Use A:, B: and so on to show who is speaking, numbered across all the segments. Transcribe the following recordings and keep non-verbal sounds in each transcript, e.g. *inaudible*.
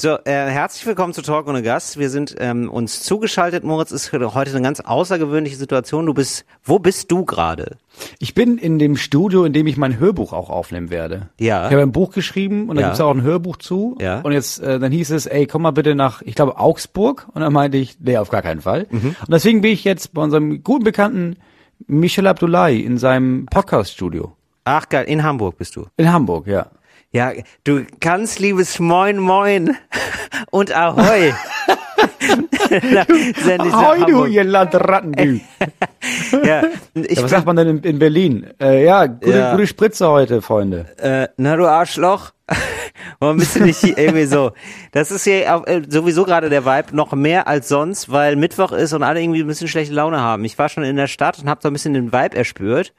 A: So, äh, herzlich willkommen zu Talk ohne Gast. Wir sind ähm, uns zugeschaltet. Moritz ist heute eine ganz außergewöhnliche Situation. Du bist, wo bist du gerade?
B: Ich bin in dem Studio, in dem ich mein Hörbuch auch aufnehmen werde.
A: Ja.
B: Ich habe ein Buch geschrieben und da
A: Ja.
B: gibt's auch ein Hörbuch zu.
A: Ja.
B: Und jetzt, äh, dann hieß es, ey, komm mal bitte nach, ich glaube, Augsburg. Und dann meinte ich, nee, auf gar keinen Fall.
A: Mhm.
B: Und deswegen bin ich jetzt bei unserem guten Bekannten Michel Abdullahi in seinem Podcast-Studio.
A: Ach geil, in Hamburg bist du.
B: In Hamburg, ja.
A: Ja, du ganz liebes Moin Moin *laughs* und Ahoi. *laughs* *laughs*
B: Ahoi, du, ihr Landratten, du.
A: Ja, ich
B: Ja, was sagt man denn in, in Berlin? Äh, ja, gute,
A: Ja.
B: gute Spritze heute, Freunde.
A: äh, na du Arschloch. Warum bist du nicht hier irgendwie so? Das ist hier auch, äh, sowieso gerade der Vibe noch mehr als sonst, weil Mittwoch ist und alle irgendwie ein bisschen schlechte Laune haben. Ich war schon in der Stadt und habe so ein bisschen den Vibe erspürt.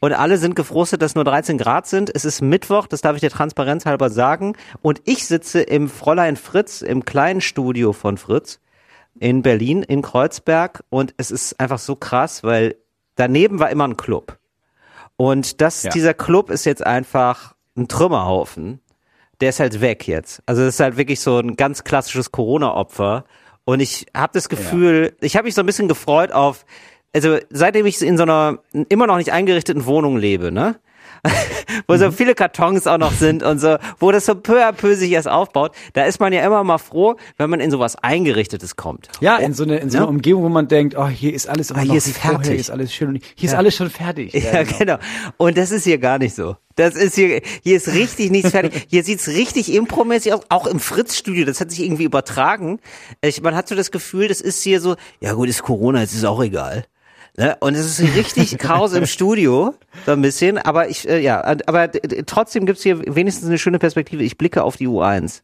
A: Und alle sind gefrustet, dass nur 13 Grad sind. Es ist Mittwoch, das darf ich dir transparenzhalber sagen. Und ich sitze im Fräulein Fritz, im kleinen Studio von Fritz in Berlin, in Kreuzberg. Und es ist einfach so krass, weil daneben war immer ein Club. Und das,
B: Ja.
A: dieser Club ist jetzt einfach ein Trümmerhaufen. Der ist halt weg jetzt. Also das ist halt wirklich so ein ganz klassisches Corona-Opfer. Und ich habe das Gefühl, ich habe mich so ein bisschen gefreut auf, also seitdem ich in so einer immer noch nicht eingerichteten Wohnung lebe, ne? *laughs* wo
B: Mhm.
A: so viele Kartons auch noch sind und so, wo das so peu à peu sich erst aufbaut, da ist man ja immer mal froh, wenn man in sowas Eingerichtetes kommt.
B: Ja, in so eine, in so
A: Ja.
B: eine Umgebung, wo man denkt, oh, hier ist alles immer
A: Ah, hier ist
B: wie vorher,
A: fertig.
B: Hier ist alles schön und hier ist alles schon fertig.
A: Ja, genau. Und das ist hier gar nicht so. Das ist hier, hier ist richtig nichts fertig. Hier sieht's richtig impromäßig aus, auch im Fritz-Studio. Das hat sich irgendwie übertragen. Ich, man hat so das Gefühl, das ist hier so, ja gut, ist Corona, es ist auch egal. Ne? Und es ist richtig *laughs* Chaos im Studio, so ein bisschen. Aber ich, äh, ja, aber trotzdem gibt's hier wenigstens eine schöne Perspektive. Ich blicke auf die U1.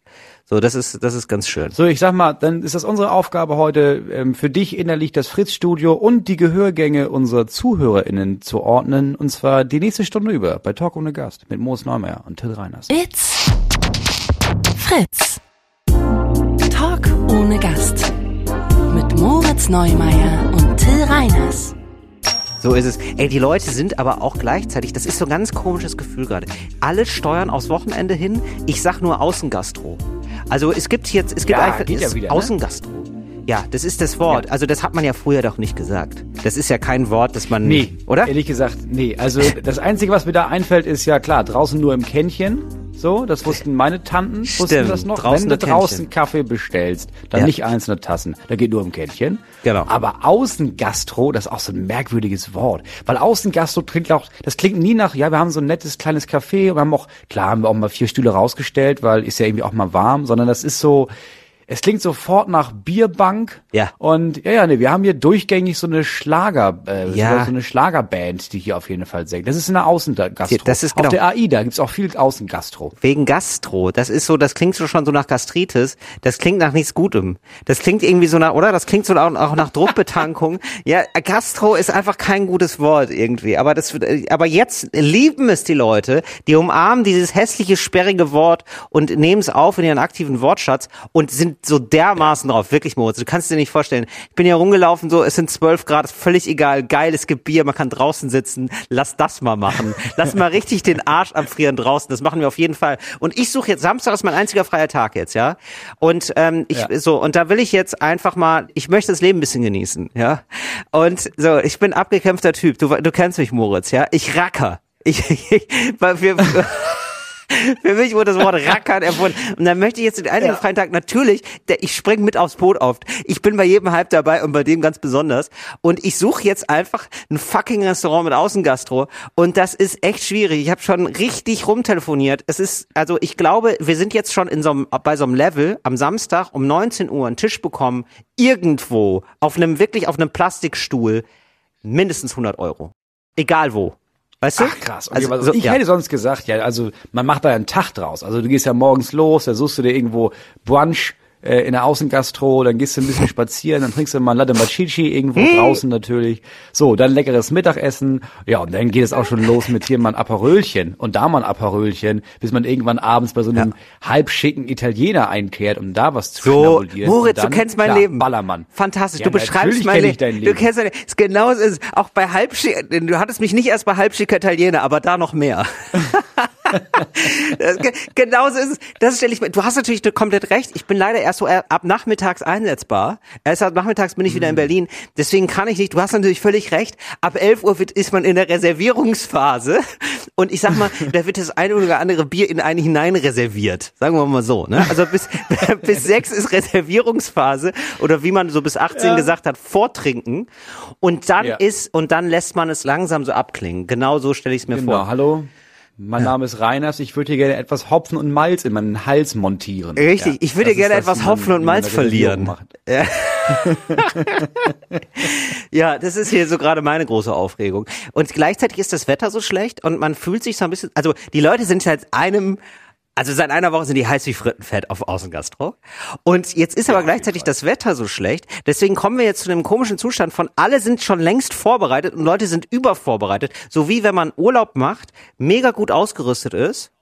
A: So, das ist, das ist ganz schön.
B: So, ich sag mal, dann ist das unsere Aufgabe heute, ähm, für dich innerlich das Fritz-Studio und die Gehörgänge unserer ZuhörerInnen zu ordnen. Und zwar die nächste Stunde über bei Talk ohne Gast mit Moos Neumeier und Till Reiners.
C: It's Fritz. Talk ohne Gast. Mit Moritz Neumeier und Till Reiners.
A: So ist es. Ey, die Leute sind aber auch gleichzeitig, das ist so ein ganz komisches Gefühl gerade. Alle steuern aufs Wochenende hin. Ich sag nur Außengastro. Also es gibt jetzt, es gibt
B: Ja,
A: einfach
B: ja wieder, ne?
A: Ja, das ist das Wort. Also das hat man ja früher doch nicht gesagt. Das ist ja kein Wort, das man,
B: Nee,
A: oder?
B: Ehrlich gesagt, nee. Also das Einzige, was mir da einfällt, ist ja klar, draußen nur im Kännchen. So, das wussten meine Tanten, wussten
A: Stimmt,
B: das noch.
A: draußen
B: Wenn du draußen
A: Kännchen.
B: Kaffee bestellst, dann
A: Ja.
B: nicht einzelne Tassen, da geht nur im Kännchen.
A: Genau.
B: Aber Außengastro, das ist auch so ein merkwürdiges Wort. Weil Außengastro klingt auch, das klingt nie nach, ja, wir haben so ein nettes kleines Café und wir haben auch, klar haben wir auch mal vier Stühle rausgestellt, weil ist ja irgendwie auch mal warm, sondern das ist so, es klingt sofort nach Bierbank.
A: Ja.
B: Und ja, ja, nee, wir haben hier durchgängig so eine Schlager, äh,
A: Ja.
B: so eine Schlagerband, die hier auf jeden Fall singt. Das ist eine Außengastro.
A: Das ist
B: Auf
A: genau-
B: der AIDA gibt's auch viel Außengastro.
A: Wegen Gastro. Das ist so, das klingt so schon so nach Gastritis. Das klingt nach nichts Gutem. Das klingt irgendwie so nach, oder? Das klingt so auch, auch nach Druckbetankung. *laughs* ja, Gastro ist einfach kein gutes Wort irgendwie. Aber das, aber jetzt lieben es die Leute, die umarmen dieses hässliche, sperrige Wort und nehmen es auf in ihren aktiven Wortschatz und sind so dermaßen drauf. Wirklich, Moritz. Du kannst dir nicht vorstellen. Ich bin hier rumgelaufen, so, es sind zwölf Grad, ist völlig egal. Geil, es gibt Bier, man kann draußen sitzen. Lass das mal machen. Lass mal richtig den Arsch abfrieren draußen. Das machen wir auf jeden Fall. Und ich suche jetzt, Samstag ist mein einziger freier Tag jetzt, ja. Und ähm, ich
B: Ja.
A: so, und da will ich jetzt einfach mal, ich möchte das Leben ein bisschen genießen, ja. Und so, ich bin abgekämpfter Typ. Du, du kennst mich, Moritz, ja. Ich racker. Ich, *laughs* ich, weil wir, *laughs* Für mich wurde das Wort Rackern erfunden. Und dann möchte ich jetzt den einzigen freien Tag natürlich, der, ich spring mit aufs Boot auf. Ich bin bei jedem Hype dabei und bei dem ganz besonders. Und ich suche jetzt einfach ein fucking Restaurant mit Außengastro. Und das ist echt schwierig. Ich habe schon richtig rumtelefoniert. Es ist, also ich glaube, wir sind jetzt schon in so einem, bei so einem Level am Samstag um 19 Uhr einen Tisch bekommen, irgendwo, auf einem, wirklich auf einem Plastikstuhl, mindestens 100 Euro. Egal wo. Weißt du?
B: Ach krass. Okay,
A: Also,
B: also,
A: so,
B: ich
A: ja.
B: hätte sonst gesagt, ja, also man macht da einen Tag draus. Also du gehst ja morgens los, da suchst du dir irgendwo Brunch äh, in der Außengastro, dann gehst du ein bisschen spazieren, dann trinkst du mal Latte Machichi irgendwo
A: Hm.
B: draußen natürlich. So, dann leckeres Mittagessen. Ja, und dann geht es auch schon los mit hier mal ein Aperölchen und da mal ein Aperölchen, bis man irgendwann abends bei so einem halbschicken Italiener einkehrt, um da was zu
A: So,
B: schnabulieren.
A: Moritz,
B: dann,
A: du kennst mein
B: klar,
A: Leben.
B: Ballermann.
A: Fantastisch.
B: Ja,
A: du beschreibst mein
B: kenn
A: Leben. Du kennst dein Leben. Genau so ist es. Auch bei halbschick, du hattest mich nicht erst bei halbschicker Italiener, aber da noch mehr. *laughs* Das, ge- genauso ist es. Das stelle ich mir. Du hast natürlich komplett recht. Ich bin leider erst so äh, ab nachmittags einsetzbar. Erst ab nachmittags bin ich wieder in
B: Mhm.
A: Berlin. Deswegen kann ich nicht. Du hast natürlich völlig recht. Ab 11 Uhr wird, ist man in der Reservierungsphase. Und ich sag mal, *laughs* da wird das eine oder andere Bier in einen hinein reserviert. Sagen wir mal so. Ne? Also bis, *laughs* bis 6 ist Reservierungsphase. Oder wie man so bis 18 gesagt hat, vortrinken. Und dann
B: Ja.
A: ist, und dann lässt man es langsam so abklingen. Genau so stelle ich es mir
B: Genau,
A: vor.
B: hallo. Mein Name ist Reiners. Ich würde hier gerne etwas Hopfen und Malz in meinen Hals montieren.
A: Richtig,
B: Ja,
A: ich würde gerne etwas
B: man-
A: Hopfen und Malz verlieren.
B: macht. *laughs*
A: Ja, das ist hier so gerade meine große Aufregung. Und gleichzeitig ist das Wetter so schlecht und man fühlt sich so ein bisschen, also die Leute sind seit einem, also seit einer Woche sind die heiß wie Frittenfett auf Außengastro. Und jetzt ist aber gleichzeitig das Wetter so schlecht. Deswegen kommen wir jetzt zu einem komischen Zustand von alle sind schon längst vorbereitet und Leute sind übervorbereitet. So wie wenn man Urlaub macht, mega gut ausgerüstet ist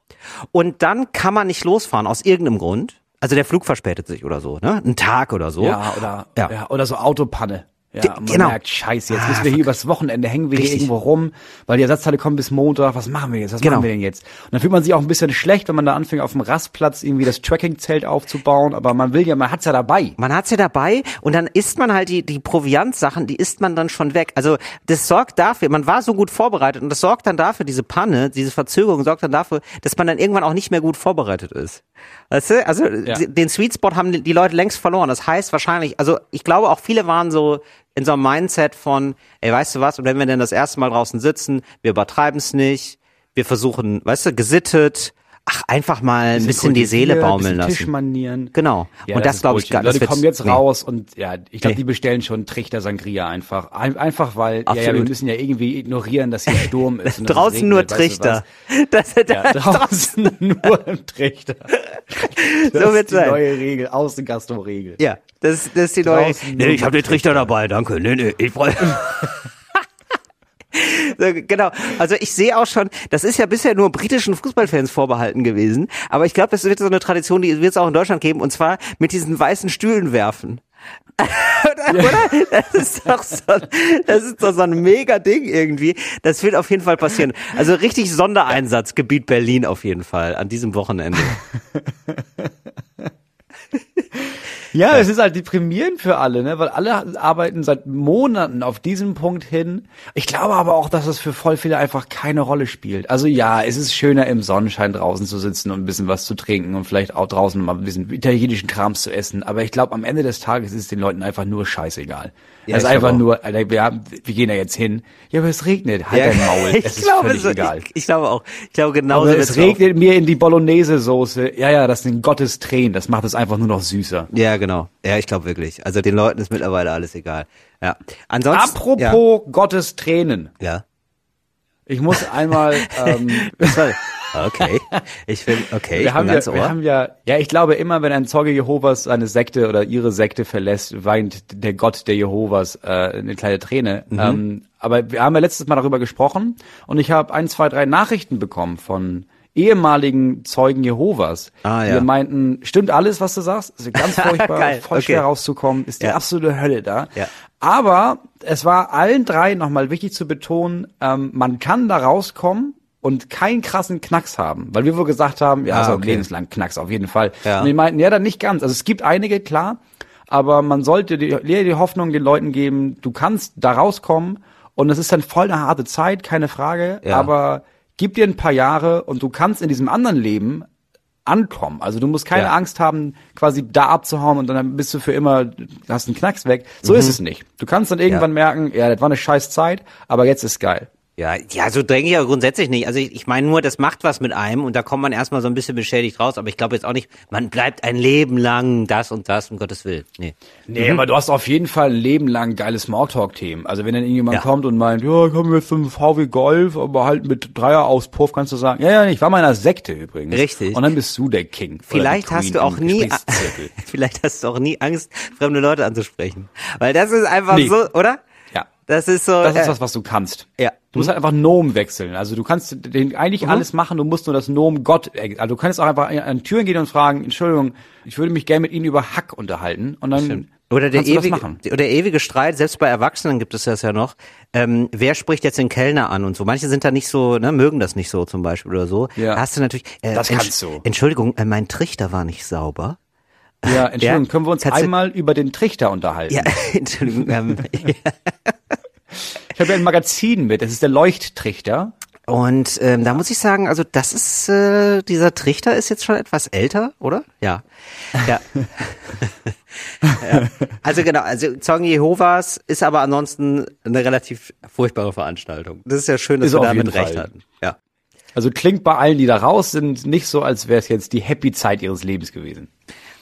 A: und dann kann man nicht losfahren aus irgendeinem Grund. Also der Flug verspätet sich oder so, ne? Ein Tag oder so.
B: Ja, oder,
A: Ja.
B: ja. oder so Autopanne. Ja, man
A: genau.
B: merkt, scheiße, jetzt müssen wir hier übers Wochenende hängen wir hier
A: Richtig.
B: irgendwo rum, weil die Ersatzteile kommen bis Montag. Was machen wir jetzt? Was
A: Genau.
B: machen wir denn jetzt? Und dann fühlt man sich auch ein bisschen schlecht, wenn man da anfängt, auf dem Rastplatz irgendwie das Tracking-Zelt aufzubauen. Aber man will ja, man hat's ja dabei.
A: Man hat's ja dabei und dann isst man halt die, die Proviantsachen, die isst man dann schon weg. Also das sorgt dafür, man war so gut vorbereitet und das sorgt dann dafür, diese Panne, diese Verzögerung sorgt dann dafür, dass man dann irgendwann auch nicht mehr gut vorbereitet ist. Weißt du? Also
B: Ja.
A: den Sweet Spot haben die Leute längst verloren. Das heißt wahrscheinlich, also ich glaube auch viele waren so in so einem Mindset von, ey, weißt du was, und wenn wir denn das erste Mal draußen sitzen, wir übertreiben's nicht, wir versuchen, weißt du, gesittet, ach, einfach mal ein bisschen die Seele baumeln lassen.
B: Tischmanieren.
A: Genau.
B: Ja,
A: und das,
B: ist
A: glaube ich gar
B: Die Leute
A: das
B: kommen jetzt
A: nee.
B: raus und ja, ich glaube,
A: Nee.
B: die bestellen schon Trichter Sangria einfach. Ein, einfach weil, ja, ja, wir müssen ja irgendwie ignorieren, dass hier Sturm ist. *laughs*
A: Draußen nur
B: regnet, weißt du
A: Trichter.
B: was? *laughs*
A: Das, das,
B: Ja, draußen *laughs* nur ein Trichter. Das
A: So wird's
B: ist die
A: sein.
B: neue Regel, Außengastro-Regel.
A: Ja, das, das ist die neue.
B: Draußen
A: Nee,
B: nur
A: ich habe den Trichter dabei, danke. Nee, nee, ich brauche. *laughs* So, genau. Also ich sehe auch schon, das ist ja bisher nur britischen Fußballfans vorbehalten gewesen, aber ich glaube, das wird so eine Tradition, die wird es auch in Deutschland geben, und zwar mit diesen weißen Stühlen werfen. *laughs* oder? oder? Das ist doch so, ein- das ist doch so ein mega Ding irgendwie. Das wird auf jeden Fall passieren. Also richtig Sondereinsatzgebiet Berlin auf jeden Fall an diesem Wochenende. *laughs*
B: Ja, es ist halt deprimierend für alle, ne? weil alle arbeiten seit Monaten auf diesem Punkt hin. Ich glaube aber auch, dass es für voll viele einfach keine Rolle spielt. Also ja, es ist schöner im Sonnenschein draußen zu sitzen und ein bisschen was zu trinken und vielleicht auch draußen mal ein bisschen italienischen Krams zu essen. Aber ich glaube, am Ende des Tages ist es den Leuten einfach nur scheißegal.
A: Ja,
B: es ist einfach nur, Alter, wir, haben, wir gehen da jetzt hin. Ja, aber es regnet. Halt
A: Ja,
B: dein Maul. *laughs*
A: ich
B: Es ist
A: glaube
B: völlig
A: so,
B: egal.
A: Ich, ich glaube auch. Ich glaube genau
B: Aber es regnet mir in die Bolognese-Soße. Ja, ja, das sind Gottes Tränen. Das macht es einfach nur noch süßer.
A: Ja, genau. Ja, ich glaube wirklich. Also den Leuten ist mittlerweile alles egal. Ja. Ansonsten.
B: Apropos Gottes Tränen.
A: Ja. ja.
B: Ich muss einmal, *laughs* ähm,
A: okay. Ich bin, okay, ich
B: wir, haben
A: bin ganz
B: ja, wir haben ja, ja, ich glaube immer, wenn ein Zeuge Jehovas seine Sekte oder ihre Sekte verlässt, weint der Gott der Jehovas äh, eine kleine Träne.
A: Mhm.
B: Ähm, aber wir haben ja letztes Mal darüber gesprochen und ich habe ein, zwei, drei Nachrichten bekommen von ehemaligen Zeugen Jehovas,
A: Ah, ja.
B: die meinten, stimmt alles, was du sagst? Ist ganz *laughs* furchtbar,
A: Geil,
B: voll
A: okay.
B: schwer rauszukommen, ist die
A: Ja.
B: absolute Hölle da.
A: Ja.
B: Aber es war allen drei nochmal wichtig zu betonen, ähm, man kann da rauskommen und keinen krassen Knacks haben. Weil wir wohl gesagt haben, ja,
A: Ah,
B: so
A: okay.
B: lebenslang Knacks auf jeden Fall.
A: Ja.
B: Und die meinten, ja, dann nicht ganz. Also es gibt einige, klar, aber man sollte die, die Hoffnung den Leuten geben, du kannst da rauskommen und es ist dann voll eine harte Zeit, keine Frage,
A: Ja.
B: aber gib dir ein paar Jahre und du kannst in diesem anderen Leben ankommen. Also du musst keine
A: Ja.
B: Angst haben, quasi da abzuhauen und dann bist du für immer, hast einen Knacks weg. So
A: Mhm.
B: ist es nicht. Du kannst dann irgendwann merken, ja, das war eine scheiß Zeit, aber jetzt ist geil.
A: Ja, ja, so denke ich ja grundsätzlich nicht. Also ich, ich meine nur, das macht was mit einem und da kommt man erstmal so ein bisschen beschädigt raus, aber ich glaube jetzt auch nicht, man bleibt ein Leben lang das und das, um Gottes Willen. Nee.
B: Nee, aber du hast auf jeden Fall ein Leben lang geile Smalltalk-Themen. Also wenn dann irgendjemand
A: Ja.
B: kommt und meint, ja, habe jetzt einen VW Golf, aber halt mit Dreierauspuff, kannst du sagen, ja, ja, ich war mal in einer Sekte übrigens.
A: Richtig.
B: Und dann bist du der King.
A: Vielleicht hast du auch nie, *laughs* vielleicht hast du auch nie Angst, fremde Leute anzusprechen. Weil das ist einfach
B: Nee.
A: so, oder?
B: Ja.
A: Das ist so.
B: Das ist
A: äh,
B: was, was du kannst.
A: Ja.
B: Du musst halt einfach Nomen wechseln. Also du kannst den
A: Mhm.
B: eigentlich alles machen, du musst nur das Nomen Gott, also du kannst auch einfach an Türen gehen und fragen, Entschuldigung, ich würde mich gerne mit Ihnen über Hack unterhalten. Und dann.
A: Oder der, ewige,
B: machen.
A: oder der ewige Streit, selbst bei Erwachsenen gibt es das ja noch. Ähm, wer spricht jetzt den Kellner an und so? Manche sind da nicht so, ne, mögen das nicht so zum Beispiel oder so.
B: Ja.
A: Da hast du natürlich. Äh,
B: Das kannst du.
A: Entschuldigung, äh, mein Trichter war nicht sauber.
B: Ja, Entschuldigung, *laughs*
A: Ja,
B: können wir uns einmal über den Trichter unterhalten?
A: Ja, *laughs* Entschuldigung. Ähm, *laughs*
B: Ich habe ja ein Magazin mit, das ist der Leuchttrichter.
A: Und ähm, da muss ich sagen, also das ist, äh, dieser Trichter ist jetzt schon etwas älter, oder? Ja. Ja. *laughs* ja. Also genau, also Zeugen Jehovas ist aber ansonsten eine relativ furchtbare Veranstaltung. Das ist ja schön, dass
B: Ist
A: wir damit recht hatten. Ja.
B: Also klingt bei allen, die da raus sind, nicht so, als wäre es jetzt die Happy Zeit ihres Lebens gewesen.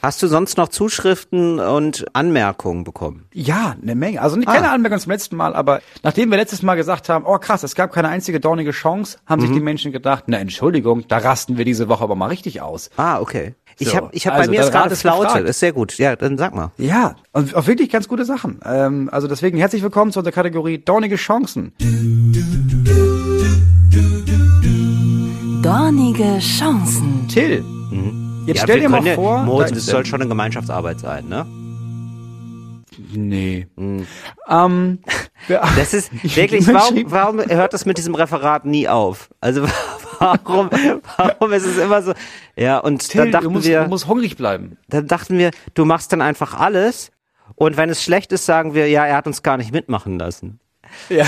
A: Hast du sonst noch Zuschriften und Anmerkungen bekommen?
B: Ja, eine Menge. Also nicht keine
A: Ah.
B: Anmerkung zum letzten Mal, aber nachdem wir letztes Mal gesagt haben, oh krass, es gab keine einzige dornige Chance, haben
A: Mhm.
B: sich die Menschen gedacht, na Entschuldigung, da rasten wir diese Woche aber mal richtig aus.
A: Ah, okay. Ich
B: So,
A: habe ich hab
B: also
A: bei mir ist gerade Flaute.
B: gefragt.
A: Ist sehr gut. Ja, dann sag mal.
B: Ja, und auch wirklich ganz gute Sachen. Ähm, also deswegen herzlich willkommen zu unserer Kategorie Dornige Chancen.
C: Dornige Chancen.
B: Till, jetzt
A: ja,
B: stell
A: wir
B: dir mal
A: können ja-
B: vor,
A: Moritz, das soll schon eine Gemeinschaftsarbeit sein, ne?
B: Nee. Ähm, wir- *laughs*
A: Das ist *laughs*
B: Ich-
A: wirklich, warum, warum hört das mit diesem Referat nie auf? Also *laughs* warum, warum ist es immer so? Ja, und
B: Till,
A: dann
B: du
A: dachten
B: musst,
A: wir,
B: du musst hungrig bleiben.
A: dann dachten wir, du machst dann einfach alles und wenn es schlecht ist, sagen wir, ja, er hat uns gar nicht mitmachen lassen.
B: Ja.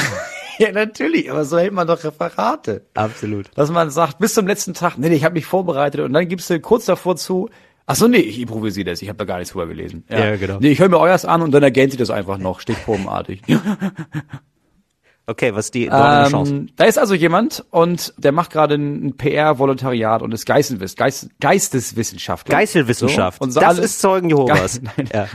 B: *laughs* ja, natürlich, aber so hält man doch Referate.
A: Absolut.
B: Dass man sagt, bis zum letzten Tag, nee, nee ich habe mich vorbereitet und dann gibst du kurz davor zu, ach so, nee, ich improvisiere das, ich habe da gar nichts vorher gelesen.
A: Ja, genau.
B: Nee, ich höre mir euers an und dann ergänzt sie das einfach noch, stichprobenartig. *laughs*
A: Okay, was ist die dornige Chance?
B: Ähm, da ist also jemand und der macht gerade ein PR-Volontariat und ist Geisteswiss, Geist, Geisteswissenschaftler.
A: Geißelwissenschaft.
B: So, und so
A: das
B: alles-
A: ist Zeugen Jehovas. *laughs*
B: Ge Nein.
A: Ja.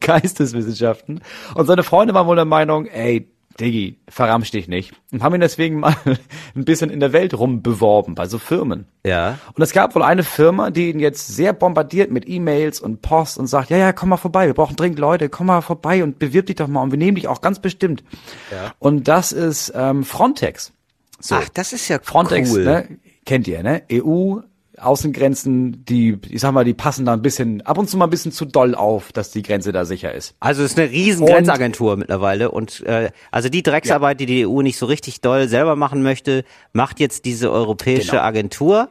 B: Geisteswissenschaften. Und seine Freunde waren wohl der Meinung, ey, Diggi, verramsch dich nicht. Und haben ihn deswegen mal *laughs* ein bisschen in der Welt rumbeworben, bei so Firmen.
A: ja.
B: Und es gab wohl eine Firma, die ihn jetzt sehr bombardiert mit E-Mails und Post und sagt, ja, ja, komm mal vorbei, wir brauchen dringend Leute, komm mal vorbei und bewirb dich doch mal und wir nehmen dich auch ganz bestimmt.
A: Ja.
B: Und das ist ähm, Frontex. So.
A: Ach, das ist ja
B: Frontex,
A: cool.
B: ne, kennt ihr, ne? EU, Außengrenzen, die, ich sag mal, die passen da ein bisschen, ab und zu mal ein bisschen zu doll auf, dass die Grenze da sicher ist.
A: Also es ist eine riesen
B: Und-
A: Grenzagentur mittlerweile und äh, also die Drecksarbeit, die die EU nicht so richtig doll selber machen möchte, macht jetzt diese europäische
B: Genau.
A: Agentur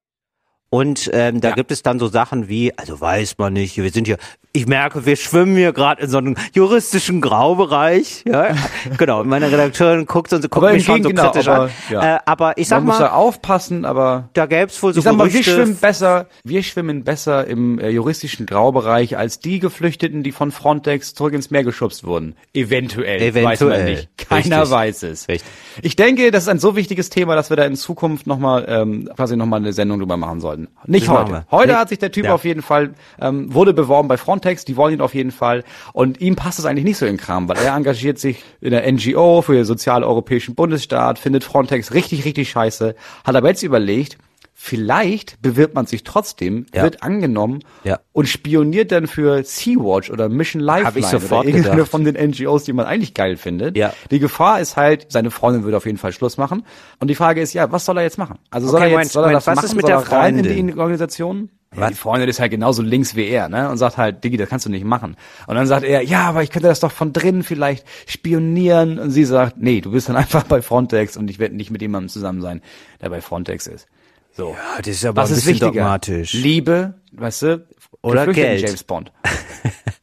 A: und ähm, da
B: Ja.
A: gibt es dann so Sachen wie, also weiß man nicht, wir sind hier, ich merke, wir schwimmen hier gerade in so einem juristischen Graubereich, ja, *laughs* genau, meine Redakteurin guckt und guckt
B: Aber
A: mich schon so
B: genau,
A: kritisch
B: aber,
A: an,
B: ja.
A: äh, aber ich sag
B: Man muss da
A: mal,
B: aufpassen, aber
A: da gäb's wohl so
B: ich sag mal, wir schwimmen besser, wir schwimmen besser im äh, juristischen Graubereich als die Geflüchteten, die von Frontex zurück ins Meer geschubst wurden. Eventuell. Weiß man
A: Eventuell.
B: nicht. Keiner
A: Richtig.
B: weiß es.
A: Richtig.
B: Ich denke, das ist ein so wichtiges Thema, dass wir da in Zukunft nochmal, ähm, quasi nochmal eine Sendung drüber machen sollten. Nicht
A: Das
B: heute. Heute
A: Nee.
B: hat sich der Typ
A: Ja.
B: auf jeden Fall, ähm, wurde beworben bei Frontex, die wollen ihn auf jeden Fall. Und ihm passt es eigentlich nicht so in den Kram, weil er engagiert sich in der NGO für den sozialeuropäischen Bundesstaat, findet Frontex richtig, richtig scheiße, hat aber jetzt überlegt, Vielleicht bewirbt man sich trotzdem,
A: Ja.
B: wird angenommen
A: Ja.
B: und spioniert dann für Sea-Watch oder Mission Lifeline
A: ich sofort
B: oder irgendeine
A: gedacht.
B: von den NGOs, die man eigentlich geil findet.
A: Ja.
B: Die Gefahr ist halt, seine Freundin würde auf jeden Fall Schluss machen. Und die Frage ist, ja, was soll er jetzt machen? Also soll
A: Okay,
B: er jetzt, soll er das
A: was
B: machen?
A: ist mit
B: soll
A: der
B: er rein in
A: Freundin?
B: die Organisation? Ja, die Freundin ist halt genauso links wie er, ne? Und sagt halt, Diggi, das kannst du nicht machen. Und dann sagt er, ja, aber ich könnte das doch von drinnen vielleicht spionieren. Und sie sagt, nee, du bist dann *laughs* einfach bei Frontex und ich werde nicht mit jemandem zusammen sein, der bei Frontex ist. So.
A: Ja, das ist aber
B: Was
A: ein
B: ist
A: bisschen
B: wichtiger?
A: dogmatisch.
B: Liebe, weißt du?
A: Oder Geld.
B: James Bond. *laughs*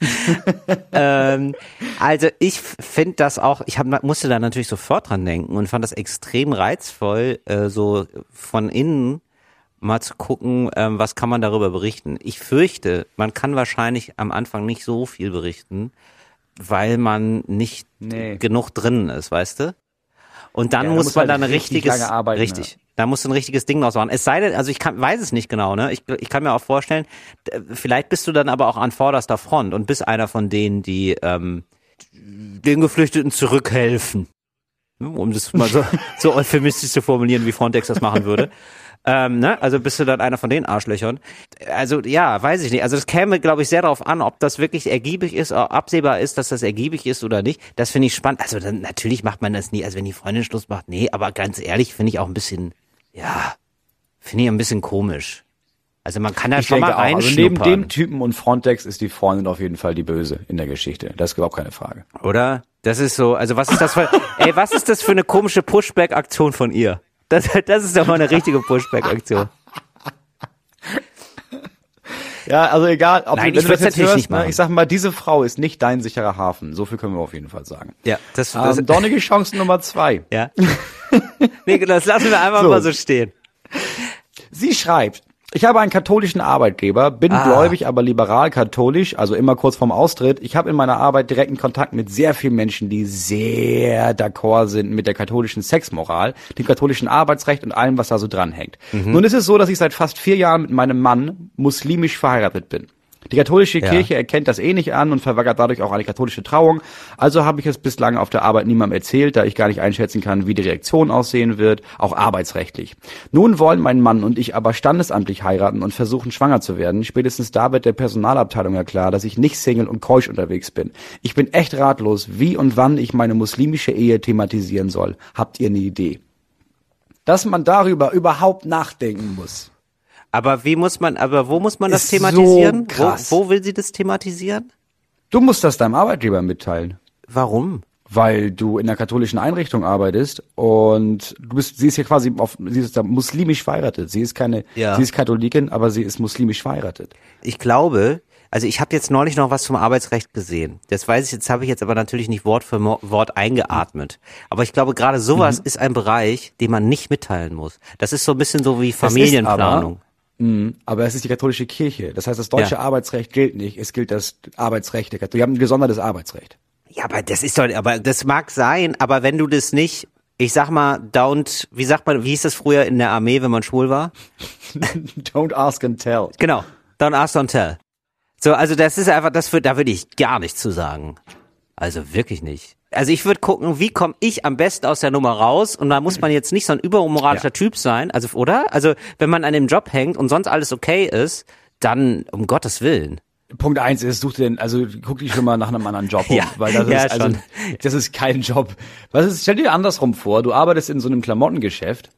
B: *laughs*
A: ähm, also ich finde das auch, ich hab, musste da natürlich sofort dran denken und fand das extrem reizvoll, äh, so von innen mal zu gucken, ähm, was kann man darüber berichten. Ich fürchte, man kann wahrscheinlich am Anfang nicht so viel berichten, weil man nicht
B: Nee.
A: genug drin ist, weißt du? Und dann
B: Ja,
A: muss man dann ein
B: richtig
A: richtiges,
B: lange arbeiten,
A: richtig, da muss ein richtiges Ding draus machen. Es sei denn, also ich kann, weiß es nicht genau, ne? Ich, ich kann mir auch vorstellen, vielleicht bist du dann aber auch an vorderster Front und bist einer von denen, die ähm, den Geflüchteten zurückhelfen. Ne, Um das mal so, *laughs* so euphemistisch zu formulieren, wie Frontex das machen würde. Ähm, ne? Also bist du dann einer von den Arschlöchern. Also ja, weiß ich nicht. Also das käme, glaube ich, sehr darauf an, ob das wirklich ergiebig ist, ob absehbar ist, dass das ergiebig ist oder nicht. Das finde ich spannend. Also dann natürlich macht man das nie, also wenn die Freundin Schluss macht, nee, aber ganz ehrlich, finde ich auch ein bisschen, ja, finde ich ein bisschen komisch. Also man kann da
B: Ich
A: schon mal
B: auch. Also neben dem Typen und Frontex ist die Freundin auf jeden Fall die Böse in der Geschichte. Das ist überhaupt keine Frage.
A: oder? Das ist so, also was ist das für, *laughs* ey, was ist das für eine komische Pushback-Aktion von ihr? Das, das ist doch mal eine richtige Pushback-Aktion.
B: Ja, also egal, ob
A: Nein,
B: du,
A: ich
B: das jetzt hörst,
A: nicht
B: ne,
A: machen.
B: ich sag mal, diese Frau ist nicht dein sicherer Hafen. So viel können wir auf jeden Fall sagen.
A: Ja, das, das
B: Ähm, dornige Chance Nummer zwei.
A: ja. *laughs* nee, das lassen wir einfach
B: So.
A: mal so stehen.
B: Sie schreibt, ich habe einen katholischen Arbeitgeber, bin
A: Ah.
B: gläubig, aber liberal-katholisch, also immer kurz vorm Austritt. Ich habe in meiner Arbeit direkten Kontakt mit sehr vielen Menschen, die sehr d'accord sind mit der katholischen Sexmoral, dem katholischen Arbeitsrecht und allem, was da so dranhängt.
A: Mhm.
B: Nun ist es so, dass ich seit fast vier Jahren mit meinem Mann muslimisch verheiratet bin. Die katholische
A: Ja.
B: Kirche erkennt das eh nicht an und verweigert dadurch auch eine katholische Trauung. Also habe ich es bislang auf der Arbeit niemandem erzählt, da ich gar nicht einschätzen kann, wie die Reaktion aussehen wird, auch arbeitsrechtlich. Nun wollen mein Mann und ich aber standesamtlich heiraten und versuchen schwanger zu werden. Spätestens da wird der Personalabteilung ja klar, dass ich nicht Single und keusch unterwegs bin. Ich bin echt ratlos, wie und wann ich meine muslimische Ehe thematisieren soll. Habt ihr eine Idee? Dass man darüber überhaupt nachdenken muss.
A: Aber wie muss man, aber wo muss man das
B: Ist so
A: thematisieren?
B: krass.
A: Wo, wo will sie das thematisieren?
B: Du musst das deinem Arbeitgeber mitteilen.
A: Warum?
B: weil du in einer katholischen Einrichtung arbeitest und du bist, sie ist ja quasi auf, sie ist da muslimisch verheiratet. Sie ist keine,
A: Ja.
B: sie ist Katholikin, aber sie ist muslimisch verheiratet.
A: Ich glaube, also ich habe jetzt neulich noch was zum Arbeitsrecht gesehen. Das weiß ich, jetzt habe ich jetzt aber natürlich nicht Wort für Wort eingeatmet. Aber ich glaube, gerade sowas
B: Mhm.
A: ist ein Bereich, den man nicht mitteilen muss. Das ist so ein bisschen so wie Familienplanung.
B: Mhm. Aber es ist die katholische Kirche. Das heißt, das deutsche
A: Ja.
B: Arbeitsrecht gilt nicht. Es gilt das Arbeitsrecht der Katholik. Wir haben ein gesondertes Arbeitsrecht.
A: Ja, aber das ist doch, aber das mag sein, aber wenn du das nicht, ich sag mal, don't, wie sagt man, wie hieß das früher in der Armee, wenn man schwul war? *laughs*
B: Don't ask and tell.
A: Genau, don't ask, don't tell. So, also das ist einfach, das wird, da würde ich gar nichts zu sagen. Also wirklich nicht. Also ich würde gucken, wie komme ich am besten aus der Nummer raus und da muss man jetzt nicht so ein übermoralischer
B: Ja.
A: Typ sein, also oder? Also wenn man an dem Job hängt und sonst alles okay ist, dann um Gottes Willen.
B: Punkt eins ist, such den, also guck dich schon mal nach einem anderen Job *laughs* um,
A: Ja,
B: weil das
A: ja,
B: ist, also,
A: schon.
B: das ist kein Job. Was ist, stell dir andersrum vor, du arbeitest in so einem Klamottengeschäft,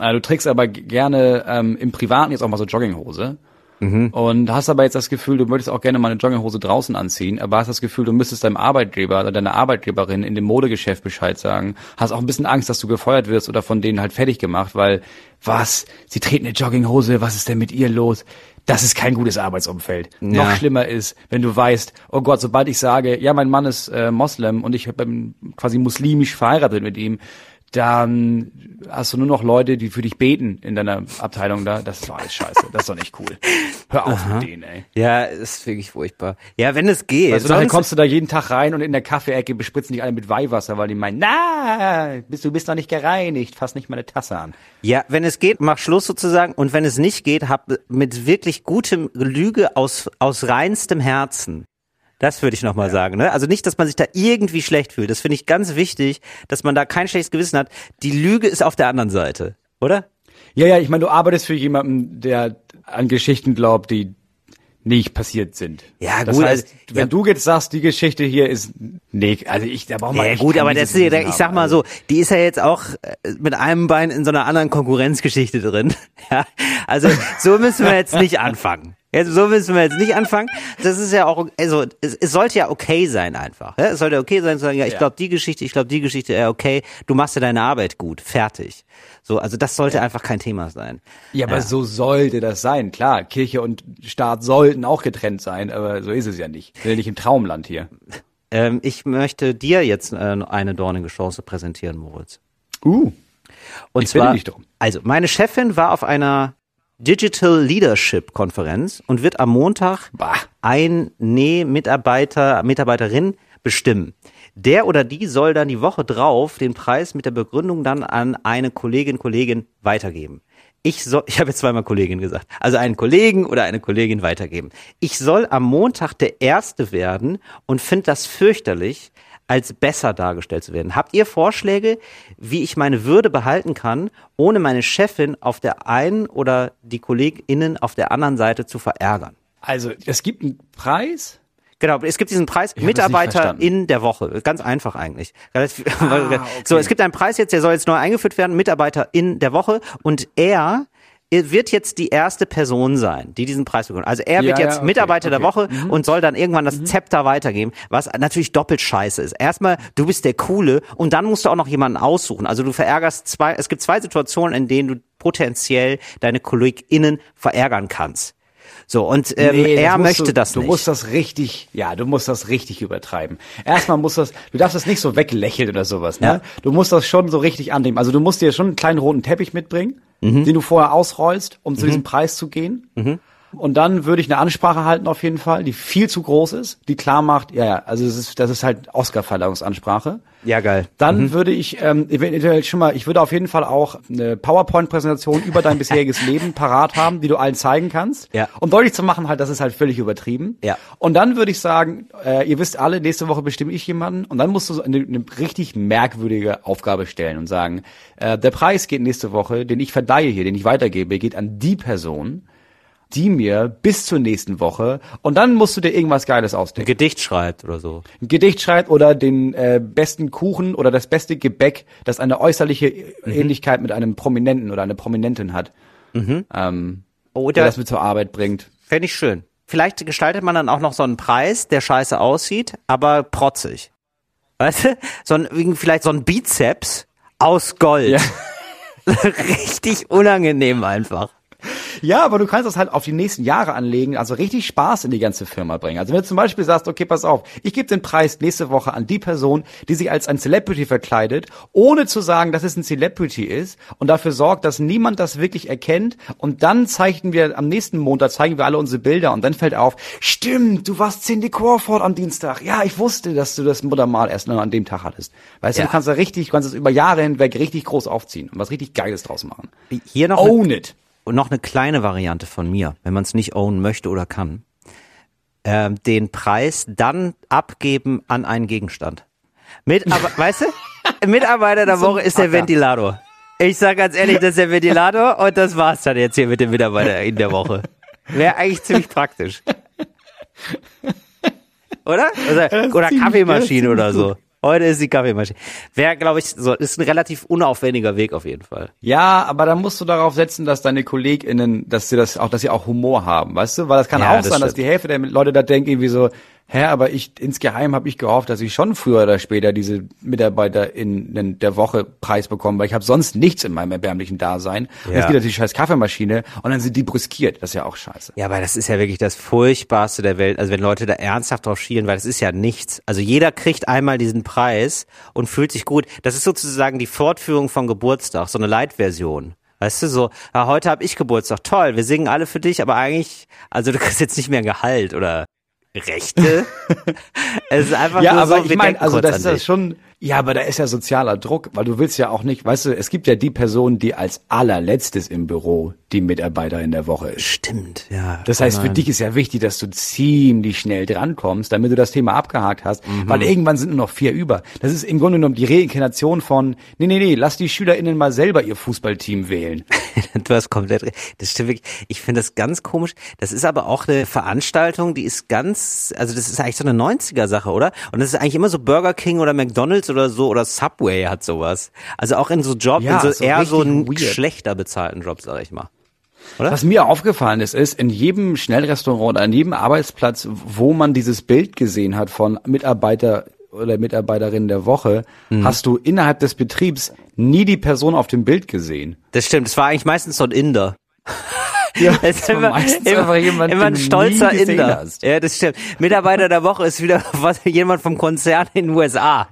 B: äh, du trägst aber gerne ähm, im Privaten jetzt auch mal so Jogginghose
A: Mhm.
B: und hast aber jetzt das Gefühl, du möchtest auch gerne mal eine Jogginghose draußen anziehen, aber hast das Gefühl, du müsstest deinem Arbeitgeber oder deiner Arbeitgeberin in dem Modegeschäft Bescheid sagen, hast auch ein bisschen Angst, dass du gefeuert wirst oder von denen halt fertig gemacht, weil was, sie treten eine Jogginghose, was ist denn mit ihr los? Das ist kein gutes Arbeitsumfeld.
A: Ja.
B: Noch schlimmer ist, wenn du weißt, oh Gott, sobald ich sage, ja, mein Mann ist äh, Moslem und ich bin quasi muslimisch verheiratet mit ihm, dann hast du nur noch Leute, die für dich beten in deiner Abteilung da. Das ist doch alles scheiße. Das ist doch nicht cool. Hör auf mit denen, ey.
A: Ja, ist wirklich furchtbar. Ja, wenn es geht.
B: Also dann kommst du da jeden Tag rein und in der Kaffeeecke bespritzen dich alle mit Weihwasser, weil die meinen, na, bist, du bist noch nicht gereinigt, fass nicht meine Tasse an.
A: Ja, wenn es geht, mach Schluss sozusagen. Und wenn es nicht geht, hab mit wirklich gutem Lüge aus, aus reinstem Herzen. Das würde ich nochmal sagen. Ne? Also nicht, dass man sich da irgendwie schlecht fühlt. Das finde ich ganz wichtig, dass man da kein schlechtes Gewissen hat. Die Lüge ist auf der anderen Seite, oder?
B: Ja, ja, ich meine, du arbeitest für jemanden, der an Geschichten glaubt, die nicht passiert sind.
A: Ja,
B: das
A: gut,
B: Heißt,
A: also-
B: wenn
A: ja.
B: du jetzt sagst, die Geschichte hier ist, nee, also ich, da braucht man
A: Ja gut, aber das ist, ja- ich sag mal
B: also.
A: so, die ist ja jetzt auch äh, mit einem Bein in so einer anderen Konkurrenzgeschichte drin. *laughs* Ja, also so müssen wir jetzt nicht *laughs* anfangen. Jetzt, so müssen wir jetzt nicht anfangen. Das ist ja auch, also es, es sollte ja okay sein einfach. Ja? Es sollte okay sein zu sagen, ja, ich
B: Ja.
A: glaube die Geschichte, ich glaube die Geschichte, ja okay, du machst ja deine Arbeit gut, fertig. So, also das sollte einfach kein Thema sein.
B: Ja, aber so sollte das sein. Klar, Kirche und Staat sollten auch getrennt sein, aber so ist es ja nicht. Wir sind nicht im Traumland hier.
A: Ähm, ich möchte dir jetzt äh, eine dornige Chance präsentieren, Moritz.
B: Uh.
A: Und
B: Ich
A: zwar,
B: dich drum.
A: also meine Chefin war auf einer Digital Leadership Konferenz und wird am Montag
B: Bah.
A: ein nee, Mitarbeiter, Mitarbeiterin bestimmen. Der oder die soll dann die Woche drauf den Preis mit der Begründung dann an eine Kollegin, Kollegin weitergeben. Ich soll, ich habe jetzt zweimal Kollegin gesagt, also einen Kollegen oder eine Kollegin weitergeben. Ich soll am Montag der Erste werden und finde das fürchterlich, als besser dargestellt zu werden. Habt ihr Vorschläge, wie ich meine Würde behalten kann, ohne meine Chefin auf der einen oder die KollegInnen auf der anderen Seite zu verärgern?
B: Also, es gibt einen Preis.
A: Genau, es gibt diesen Preis Mitarbeiter in der Woche. Ganz einfach eigentlich.
B: Ah, *laughs*
A: So,
B: okay.
A: es gibt einen Preis jetzt, der soll jetzt neu eingeführt werden, Mitarbeiter in der Woche. Und er wird jetzt die erste Person sein, die diesen Preis bekommt. Also er wird
B: Ja,
A: jetzt
B: ja, okay,
A: Mitarbeiter der
B: okay. Mhm.
A: Woche und soll dann irgendwann das Zepter weitergeben, was natürlich doppelt scheiße ist. Erstmal, du bist der Coole und dann musst du auch noch jemanden aussuchen. Also du verärgerst zwei, es gibt zwei Situationen, in denen du potenziell deine KollegInnen verärgern kannst. So, und ähm,
B: Nee,
A: er möchte
B: du,
A: das
B: Du
A: nicht.
B: musst das richtig, ja, du musst das richtig übertreiben. Erstmal musst das, du darfst das nicht so weglächeln oder sowas, ne?
A: Ja.
B: Du musst das schon so richtig annehmen. Also du musst dir schon einen kleinen roten Teppich mitbringen,
A: Mhm.
B: den du vorher ausrollst, um zu diesem Preis zu gehen. Und dann würde ich eine Ansprache halten auf jeden Fall, die viel zu groß ist, die klar macht, ja, ja, also das ist, das ist halt Oscar-Verleihungsansprache.
A: ja, geil.
B: Dann würde ich ähm, eventuell schon mal, ich würde auf jeden Fall auch eine PowerPoint-Präsentation über dein bisheriges *laughs* Leben parat haben, die du allen zeigen kannst.
A: Ja.
B: Um deutlich zu machen, halt, das ist halt völlig übertrieben.
A: Ja.
B: Und dann würde ich sagen, äh, ihr wisst alle, nächste Woche bestimme ich jemanden und dann musst du so eine, eine richtig merkwürdige Aufgabe stellen und sagen, äh, der Preis geht nächste Woche, den ich verleihe hier, den ich weitergebe, geht an die Person, die mir bis zur nächsten Woche und dann musst du dir irgendwas Geiles
A: Ein
B: ausdenken.
A: Gedicht schreibt oder so.
B: Ein Gedicht schreibt oder den äh, besten Kuchen oder das beste Gebäck, das eine äußerliche Ähnlichkeit mit einem Prominenten oder einer Prominentin hat, ähm, der
A: Oder
B: das mit zur Arbeit bringt.
A: Fände ich schön. Vielleicht gestaltet man dann auch noch so einen Preis, der scheiße aussieht, aber protzig. Weißt du? So ein, vielleicht so ein Bizeps aus Gold. *laughs* Richtig unangenehm einfach.
B: Ja, aber du kannst das halt auf die nächsten Jahre anlegen, also richtig Spaß in die ganze Firma bringen. Also wenn du zum Beispiel sagst, okay, pass auf, ich gebe den Preis nächste Woche an die Person, die sich als ein Celebrity verkleidet, ohne zu sagen, dass es ein Celebrity ist und dafür sorgt, dass niemand das wirklich erkennt und dann zeichnen wir am nächsten Montag, zeigen wir alle unsere Bilder und dann fällt auf, stimmt, du warst Cindy Crawford am Dienstag. Ja, ich wusste, dass du das Muttermal erst nur an dem Tag hattest. Weißt
A: Ja.
B: du, du kannst da richtig, du kannst es über Jahre hinweg richtig groß aufziehen und was richtig Geiles draus machen.
A: Hier noch
B: Own it.
A: Und noch eine kleine Variante von mir, wenn man es nicht ownen möchte oder kann. Ähm, den Preis dann abgeben an einen Gegenstand. Mit, aber, *laughs* weißt du, Mitarbeiter der Woche ist der. Ventilator. Ich sag ganz ehrlich, das ist der Ventilator *laughs* und das war's dann jetzt hier mit dem Mitarbeiter in der Woche. Wäre eigentlich ziemlich praktisch. *laughs* Oder? Oder,
B: ist
A: oder
B: ziemlich-
A: Kaffeemaschine oder so. Heute ist die Kaffeemaschine. Wäre, glaube ich, so, ist ein relativ unaufwendiger Weg auf jeden Fall.
B: Ja, aber dann musst du darauf setzen, dass deine KollegInnen, dass sie das auch, dass sie auch Humor haben, weißt du? Weil das kann
A: Ja,
B: auch
A: das
B: sein, dass
A: stimmt.
B: die Hälfte der Leute da denken irgendwie so, hä, aber ich, insgeheim habe ich gehofft, dass ich schon früher oder später diese Mitarbeiter in der Woche Preis bekomme, weil ich habe sonst nichts in meinem erbärmlichen Dasein. Und
A: Ja.
B: jetzt geht natürlich scheiß Kaffeemaschine und dann sind die brüskiert. Das ist ja auch scheiße.
A: Ja, aber das ist ja wirklich das Furchtbarste der Welt. Also wenn Leute da ernsthaft drauf schielen, weil das ist ja nichts. Also jeder kriegt einmal diesen Preis und fühlt sich gut. Das ist sozusagen die Fortführung von Geburtstag, so eine Light-Version. Weißt du, so, ja, heute habe ich Geburtstag, toll, wir singen alle für dich, aber eigentlich, also du kriegst jetzt nicht mehr ein Gehalt oder Rechte. *laughs* es ist einfach
B: Ja,
A: nur
B: aber
A: so,
B: ich meine, also das ist
A: dich.
B: schon, ja, aber da ist ja sozialer Druck, weil du willst ja auch nicht, weißt du, es gibt ja die Person, die als allerletztes im Büro die Mitarbeiter in der Woche ist.
A: Stimmt, ja.
B: Das heißt, für dich ist ja wichtig, dass du ziemlich schnell drankommst, damit du das Thema abgehakt hast,
A: Mhm.
B: weil irgendwann sind nur noch vier über. Das ist im Grunde genommen die Reinkarnation von, nee, nee, nee, lass die SchülerInnen mal selber ihr Fußballteam wählen. *laughs*
A: Du hast komplett. Das stimmt wirklich. Ich finde das ganz komisch. Das ist aber auch eine Veranstaltung, die ist ganz, also das ist eigentlich so eine 90er-Sache, oder? Und das ist eigentlich immer so Burger King oder McDonalds oder so oder Subway hat sowas. Also auch in so Jobs,
B: Ja,
A: in so
B: so
A: eher so einen schlechter bezahlten Job, sag ich mal.
B: Was mir aufgefallen ist, ist, in jedem Schnellrestaurant oder an jedem Arbeitsplatz, wo man dieses Bild gesehen hat von Mitarbeiter oder Mitarbeiterinnen der Woche,
A: Mhm.
B: hast du innerhalb des Betriebs nie die Person auf dem Bild gesehen.
A: Das stimmt. Das war eigentlich meistens so ein Inder. *laughs*
B: Ja, *laughs*
A: Das ist immer, immer,
B: jemand,
A: immer ein stolzer Inder.
B: hast.
A: Ja, das stimmt. Mitarbeiter der Woche ist wieder *laughs* was, jemand vom Konzern in den USA.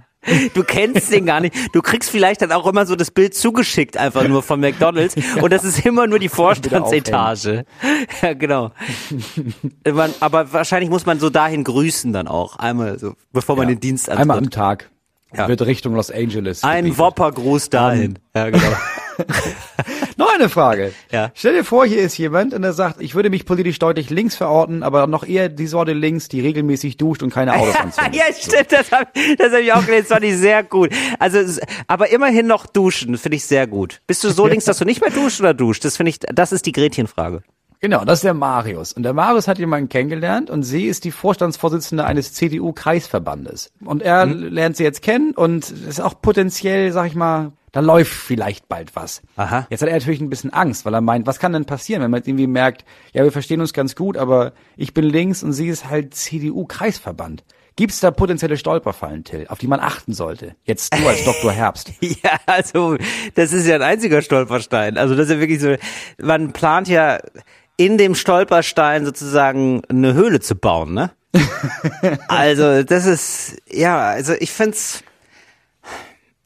A: Du kennst den gar nicht. Du kriegst vielleicht dann auch immer so das Bild zugeschickt, einfach nur von McDonalds. *laughs* Und das ist immer nur die Vorstandsetage. Ja, genau. *laughs* Man, aber wahrscheinlich muss man so dahin grüßen dann auch. Einmal so, bevor man
B: Ja.
A: den Dienst
B: Einmal am
A: antritt.
B: Tag
A: Ja.
B: wird Richtung Los Angeles.
A: Ein
B: gebeamt.
A: Woppergruß dahin. Ja, genau. *laughs* *laughs*
B: Noch eine Frage.
A: Ja.
B: Stell dir vor, hier ist jemand und er sagt, ich würde mich politisch deutlich links verorten, aber noch eher die Sorte links, die regelmäßig duscht und keine Autos anzündet. *laughs*
A: ja, stimmt, das habe das hab ich auch gelesen, das fand ich sehr gut. Also, aber immerhin noch duschen, finde ich sehr gut. Bist du so links, dass du nicht mehr duscht oder duscht? Das finde ich, das ist die Gretchenfrage.
B: Genau, das ist der Marius. Und der Marius hat jemanden kennengelernt und sie ist die Vorstandsvorsitzende eines CDU-Kreisverbandes. Und er lernt sie jetzt kennen und ist auch potenziell, sag ich mal, Da läuft vielleicht bald was.
A: Aha.
B: Jetzt hat er natürlich ein bisschen Angst, weil er meint, was kann denn passieren, wenn man jetzt irgendwie merkt, ja, wir verstehen uns ganz gut, aber ich bin links und sie ist halt CDU-Kreisverband. Gibt es da potenzielle Stolperfallen, Till, auf die man achten sollte? Jetzt du als Dr. Herbst. *laughs*
A: Ja, also das ist ja ein einziger Stolperstein. Also das ist ja wirklich so, man plant ja in dem Stolperstein sozusagen eine Höhle zu bauen, ne? *laughs* also das ist, ja, also ich find's,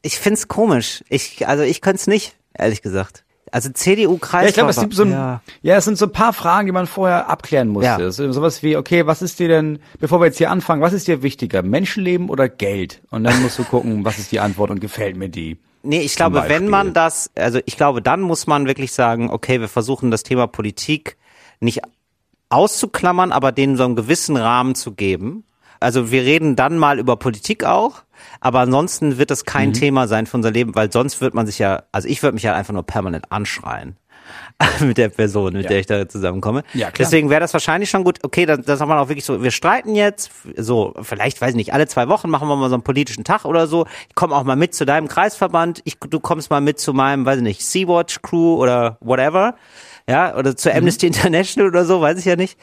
A: ich find's komisch. Ich, also ich könnte nicht, ehrlich gesagt. Also CDU Kreis.
B: Ja, ich glaube, es gibt so ein, ja. ja. es sind so ein paar Fragen, die man vorher abklären musste. Ja. So, sowas wie, okay, was ist dir denn, bevor wir jetzt hier anfangen, was ist dir wichtiger, Menschenleben oder Geld? Und dann musst du gucken, was ist die Antwort und gefällt mir die.
A: Nee, ich glaube, wenn man das, also ich glaube, dann muss man wirklich sagen, okay, wir versuchen das Thema Politik nicht auszuklammern, aber denen so einen gewissen Rahmen zu geben. Also wir reden dann mal über Politik auch, aber ansonsten wird das kein mhm. Thema sein für unser Leben, weil sonst wird man sich ja, also ich würde mich ja einfach nur permanent anschreien *laughs* mit der Person, mit ja. der ich da zusammenkomme. Ja, klar. Deswegen wäre das wahrscheinlich schon gut, okay, dann, dann sagt man auch wirklich so, wir streiten jetzt, so, vielleicht, weiß ich nicht, alle zwei Wochen machen wir mal so einen politischen Tag oder so. Ich komme auch mal mit zu deinem Kreisverband, ich, du kommst mal mit zu meinem, weiß ich nicht, Sea-Watch Crew oder whatever ja, oder zur mhm. Amnesty mhm. International oder so, weiß ich ja nicht.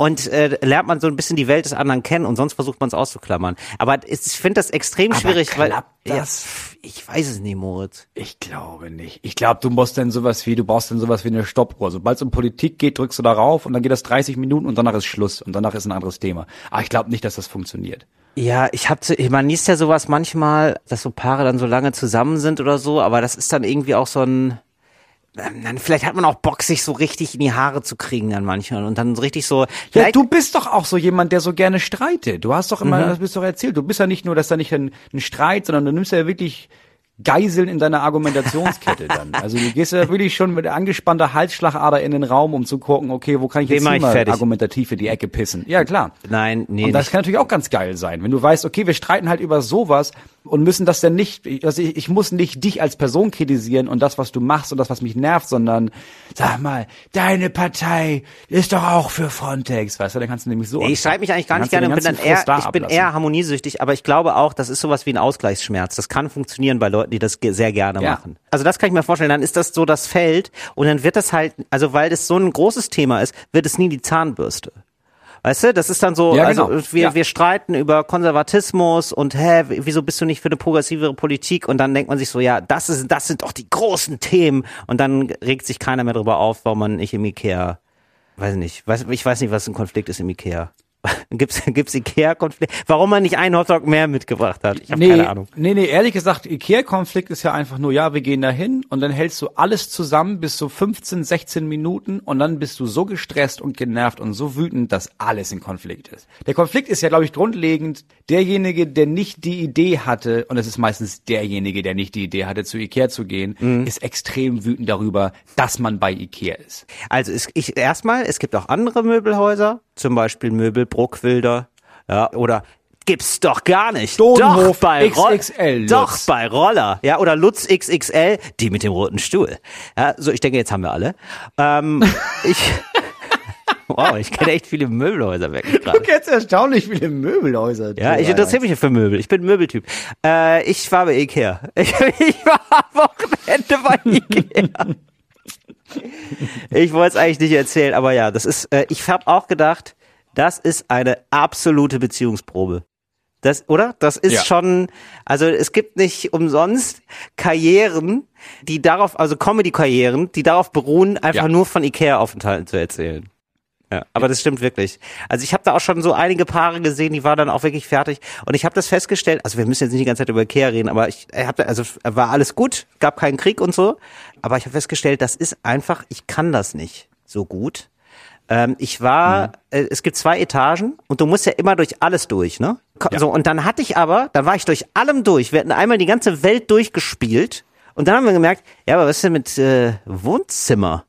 A: Und äh, lernt man so ein bisschen die Welt des anderen kennen und sonst versucht man es auszuklammern. Aber ich finde das extrem
B: Aber
A: schwierig, weil
B: das?
A: Ja, ich weiß es nicht, Moritz.
B: Ich glaube nicht. Ich glaube, du musst dann sowas wie, du brauchst dann sowas wie eine Stoppuhr. Sobald es um Politik geht, drückst du darauf und dann geht das 30 Minuten und danach ist Schluss und danach ist ein anderes Thema. Aber ich glaube nicht, dass das funktioniert.
A: Ja, ich habe, man liest ja sowas manchmal, dass so Paare dann so lange zusammen sind oder so, aber das ist dann irgendwie auch so ein dann vielleicht hat man auch Bock, sich so richtig in die Haare zu kriegen dann manchmal und dann so richtig so.
B: Ja, du bist doch auch so jemand, der so gerne streitet. Du hast doch immer, mhm. das bist doch erzählt. Du bist ja nicht nur, dass da nicht ein, ein Streit, sondern du nimmst ja wirklich Geiseln in deiner Argumentationskette *laughs* dann. Also du gehst ja wirklich schon mit angespannter Halsschlagader in den Raum, um zu gucken, okay, wo kann ich jetzt hier mal fertig. argumentativ in die Ecke pissen. Ja, klar.
A: Nein, nee.
B: Und das nicht. kann natürlich auch ganz geil sein, wenn du weißt, okay, wir streiten halt über sowas und müssen das dann nicht, also ich, ich muss nicht dich als Person kritisieren und das, was du machst und das, was mich nervt, sondern sag mal, deine Partei ist doch auch für Frontex, weißt du, dann kannst du nämlich so.
A: Ich schreibe mich eigentlich gar nicht gerne und bin dann eher, ich bin eher harmoniesüchtig, aber ich glaube auch, das ist sowas wie ein Ausgleichsschmerz. Das kann funktionieren bei Leuten, die das sehr gerne ja. machen. Also das kann ich mir vorstellen, dann ist das so das Feld und dann wird das halt, also weil das so ein großes Thema ist, wird es nie die Zahnbürste. Weißt du, das ist dann so, ja, also genau. wir, ja. wir streiten über Konservatismus und hä, wieso bist du nicht für eine progressivere Politik? Und dann denkt man sich so, ja, das ist, das sind doch die großen Themen. Und dann regt sich keiner mehr darüber auf, warum man nicht im Ikea, weiß nicht, weiß, ich weiß nicht, was ein Konflikt ist im Ikea. *laughs* Gibt's, gibt's Ikea-Konflikt? Warum man nicht einen Hotdog mehr mitgebracht hat? Ich habe
B: nee,
A: keine Ahnung.
B: Nee, nee, ehrlich gesagt, Ikea-Konflikt ist ja einfach nur, ja, wir gehen da hin und dann hältst du alles zusammen bis so 15, 16 Minuten und dann bist du so gestresst und genervt und so wütend, dass alles in Konflikt ist. Der Konflikt ist ja, glaube ich, grundlegend derjenige, der nicht die Idee hatte, und es ist meistens derjenige, der nicht die Idee hatte, zu Ikea zu gehen, mhm. ist extrem wütend darüber, dass man bei Ikea ist.
A: Also es, ich, erstmal, es gibt auch andere Möbelhäuser, zum Beispiel Möbel Bruckwilder, ja, oder gibt's doch gar nicht.
B: Dodenhof doch bei XXL.
A: Lutz. Doch bei Roller, ja, oder Lutz XXL, die mit dem roten Stuhl. Ja, so ich denke, jetzt haben wir alle. Ähm, *laughs* ich Wow, ich kenne echt viele Möbelhäuser weg.
B: Du kennst erstaunlich viele Möbelhäuser.
A: Ja, ich interessiere mich für Möbel. Ich bin Möbeltyp. Äh, ich war bei Ikea. Ich, *laughs* ich war am Wochenende bei *laughs* Ikea. ich wollte es eigentlich nicht erzählen, aber ja, das ist, äh, ich habe auch gedacht, das ist eine absolute Beziehungsprobe. Das, oder? Das ist ja. schon, also es gibt nicht umsonst Karrieren, die darauf, also Comedy-Karrieren, die darauf beruhen, einfach ja. nur von Ikea-Aufenthalten zu erzählen. Ja, aber das stimmt wirklich. Also ich habe da auch schon so einige Paare gesehen, die waren dann auch wirklich fertig. Und ich habe das festgestellt, also wir müssen jetzt nicht die ganze Zeit über Ikea reden, aber ich habe also war alles gut, gab keinen Krieg und so. Aber ich habe festgestellt, das ist einfach, ich kann das nicht so gut. Ähm, ich war, mhm. äh, es gibt zwei Etagen und du musst ja immer durch alles durch, ne? Ja. So, und dann hatte ich aber, dann war ich durch allem durch. Wir hatten einmal die ganze Welt durchgespielt und dann haben wir gemerkt, ja, aber was ist denn mit äh, Wohnzimmer?